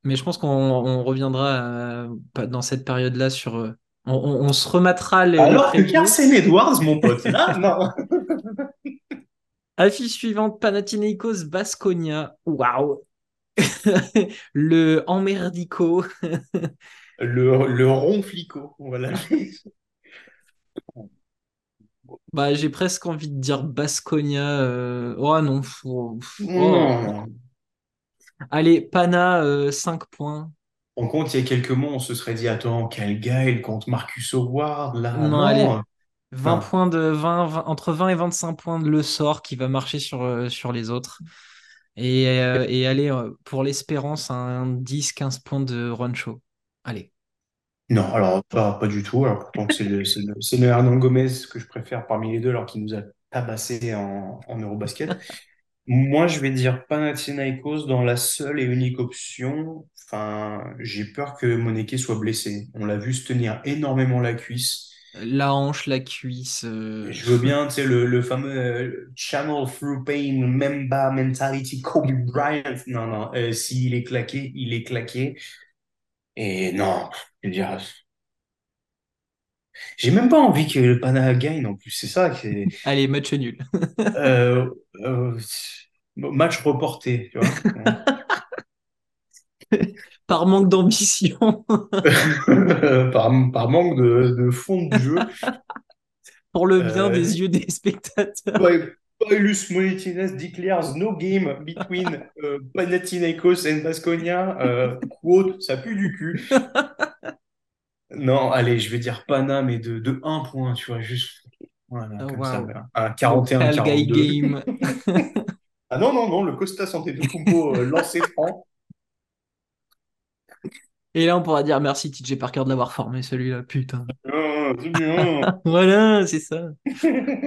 Mais je pense qu'on on reviendra euh, dans cette période-là sur. euh, on, on- on se remettra les, les Alors que previews. Carson Edwards, mon pote, là, non. *laughs* Affiche suivante, Panathinaikos Basconia. Waouh! *laughs* Le emmerdico. *laughs* Le, le ronflico, voilà. Bah, j'ai presque envie de dire Basconia. euh, Oh non. Oh, oh. Non. Allez, Pana, euh, 5 points. On compte, il y a quelques mois, on se serait dit, attends, quel gars, il compte Marcus Howard, là, Non, allez. non. 20 Non. points de 20, 20 entre 20 et 25 points de le sort qui va marcher sur, euh, sur les autres. Et, euh, et allez, euh, pour l'espérance, un 10-15 points de Roncho. Allez. Non, alors pas, pas du tout. Alors pourtant, c'est le, c'est le, c'est le Hernan Gomez que je préfère parmi les deux, alors qu'il nous a tabassé en, en Eurobasket. Moi, je vais dire Panathinaikos dans la seule et unique option. Enfin, j'ai peur que Moneke soit blessé. On l'a vu se tenir énormément la cuisse. La hanche, la cuisse. Euh, je veux bien, tu sais, le, le fameux euh, Channel Through Pain, Memba Mentality, Kobe Bryant. Non, non, euh, s'il est claqué, il est claqué. Et non, je veux dire, j'ai même pas envie que le Pana gagne en plus. C'est ça *laughs* Allez, match nul. *laughs* euh, euh, match reporté, tu vois. *laughs* Par manque d'ambition. par, par manque de, de fond de jeu. Pour le bien Euh, des yeux des spectateurs. Paulus Moletinas declares no game between *laughs* euh, Panathinaikos and Baskonia. Euh, quote, ça pue du cul. *laughs* Non, allez, je vais dire Pana, mais de, de un point, tu vois, juste voilà, Oh, comme ça, guy 41-42. game. *laughs* Ah non, non, non, le Costa Antetokounmpo euh, lancé franc. Et là, on pourra dire merci TJ Parker de l'avoir formé, celui-là. Putain. Ah, bien. Voilà, c'est ça.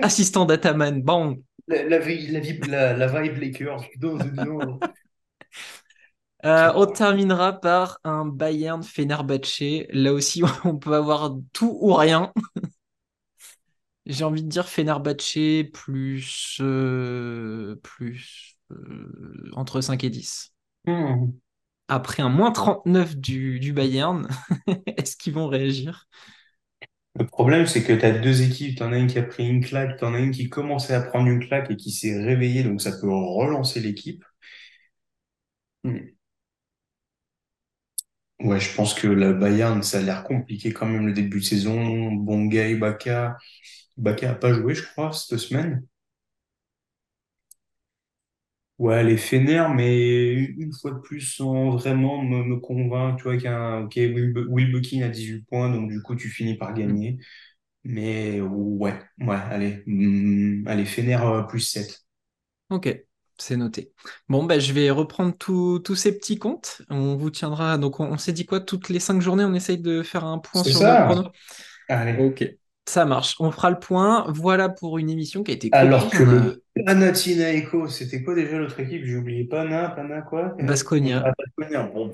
Assistant dataman. Bon. La, la, vie- la, la, vibe Lakers. *laughs* Euh, on terminera par un Bayern Fenerbahçe. Là aussi, *laughs* on peut avoir tout ou rien. *laughs* J'ai envie de dire Fenerbahçe plus, euh, plus euh, entre 5 et 10. Hmm. Après un moins 39 du, du Bayern, est-ce qu'ils vont réagir? Le problème, c'est que tu as deux équipes. T'en as une qui a pris une claque, t'en as une qui commençait à prendre une claque et qui s'est réveillée, donc ça peut relancer l'équipe. Ouais, je pense que la Bayern, ça a l'air compliqué quand même le début de saison. Bonga et Ibaka. Ibaka a pas joué, je crois, cette semaine. Ouais, les Fener, mais une fois de plus, sans vraiment me, me convaincre, tu vois, qu'un, ok, Will, Wilbekin a 18 points, donc du coup, tu finis par Hmm. gagner. Mais ouais, ouais, allez, allez, Fener euh, plus 7. Ok, c'est noté. Bon, bah, je vais reprendre tous tous ces petits comptes. On vous tiendra. Donc, on, on s'est dit quoi? Toutes les cinq journées, on essaye de faire un point C'est sur nos ça? Allez. Ok, ça marche. On fera le point. Voilà pour une émission qui a été courte. Alors que le Panathinaikos, c'était quoi déjà l'autre équipe? J'ai oublié. Pana, Pana quoi? Euh, Baskonia. ah, Baskonia. Bon.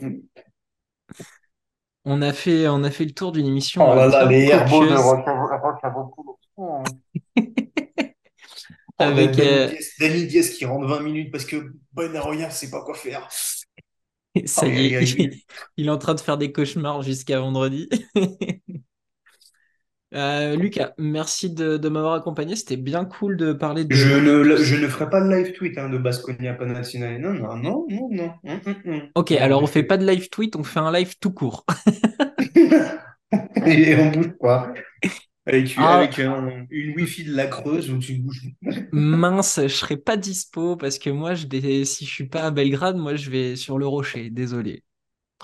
On a fait, on a fait le tour d'une émission Oh euh, là là, les herbos de. *laughs* Oh, Oh, Da- avec Dani euh, Diaz, Dani Diaz qui rentre 20 minutes parce que Bonaroya sait pas quoi faire. *laughs* ça Aïe, y est, il est en train de faire des cauchemars jusqu'à vendredi. *laughs* Euh, Lucas, merci de, de m'avoir accompagné. C'était bien cool de parler de Je ne, je ne ferai pas de live tweet hein, de Baskonia Panathinaikos. Non, non, non, non, non. Hum, hum, hum. Ok, alors on fait pas de live tweet, on fait un live tout court. *laughs* *laughs* Et on bouge pas. Avec, Ah, avec un- une Wi-Fi de la Creuse où tu bouges. *laughs* mince, je serai pas dispo parce que moi, je dé- si je suis pas à Belgrade, moi je vais sur le Rocher. Désolé.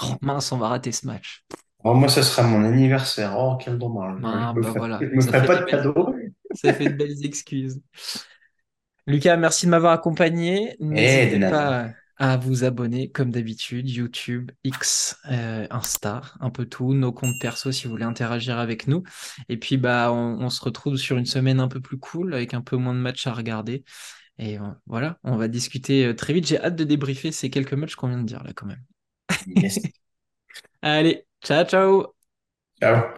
Oh, mince, on va rater ce match. Alors, moi, ça sera mon anniversaire. Oh, quel dommage. Ah Je me bah ferai, voilà, me pas de belles, cadeau. ça fait de belles excuses. *laughs* Lucas, merci de m'avoir accompagné. N'hésitez nada. pas à vous abonner, comme d'habitude, YouTube, X, euh, Insta, un peu tout, nos comptes perso si vous voulez interagir avec nous. Et puis, bah, on, on se retrouve sur une semaine un peu plus cool, avec un peu moins de matchs à regarder. Et euh, voilà, on va discuter euh, très vite. J'ai hâte de débriefer ces quelques matchs qu'on vient de dire là, quand même. Yes. *laughs* Allez, ciao, ciao! Ciao.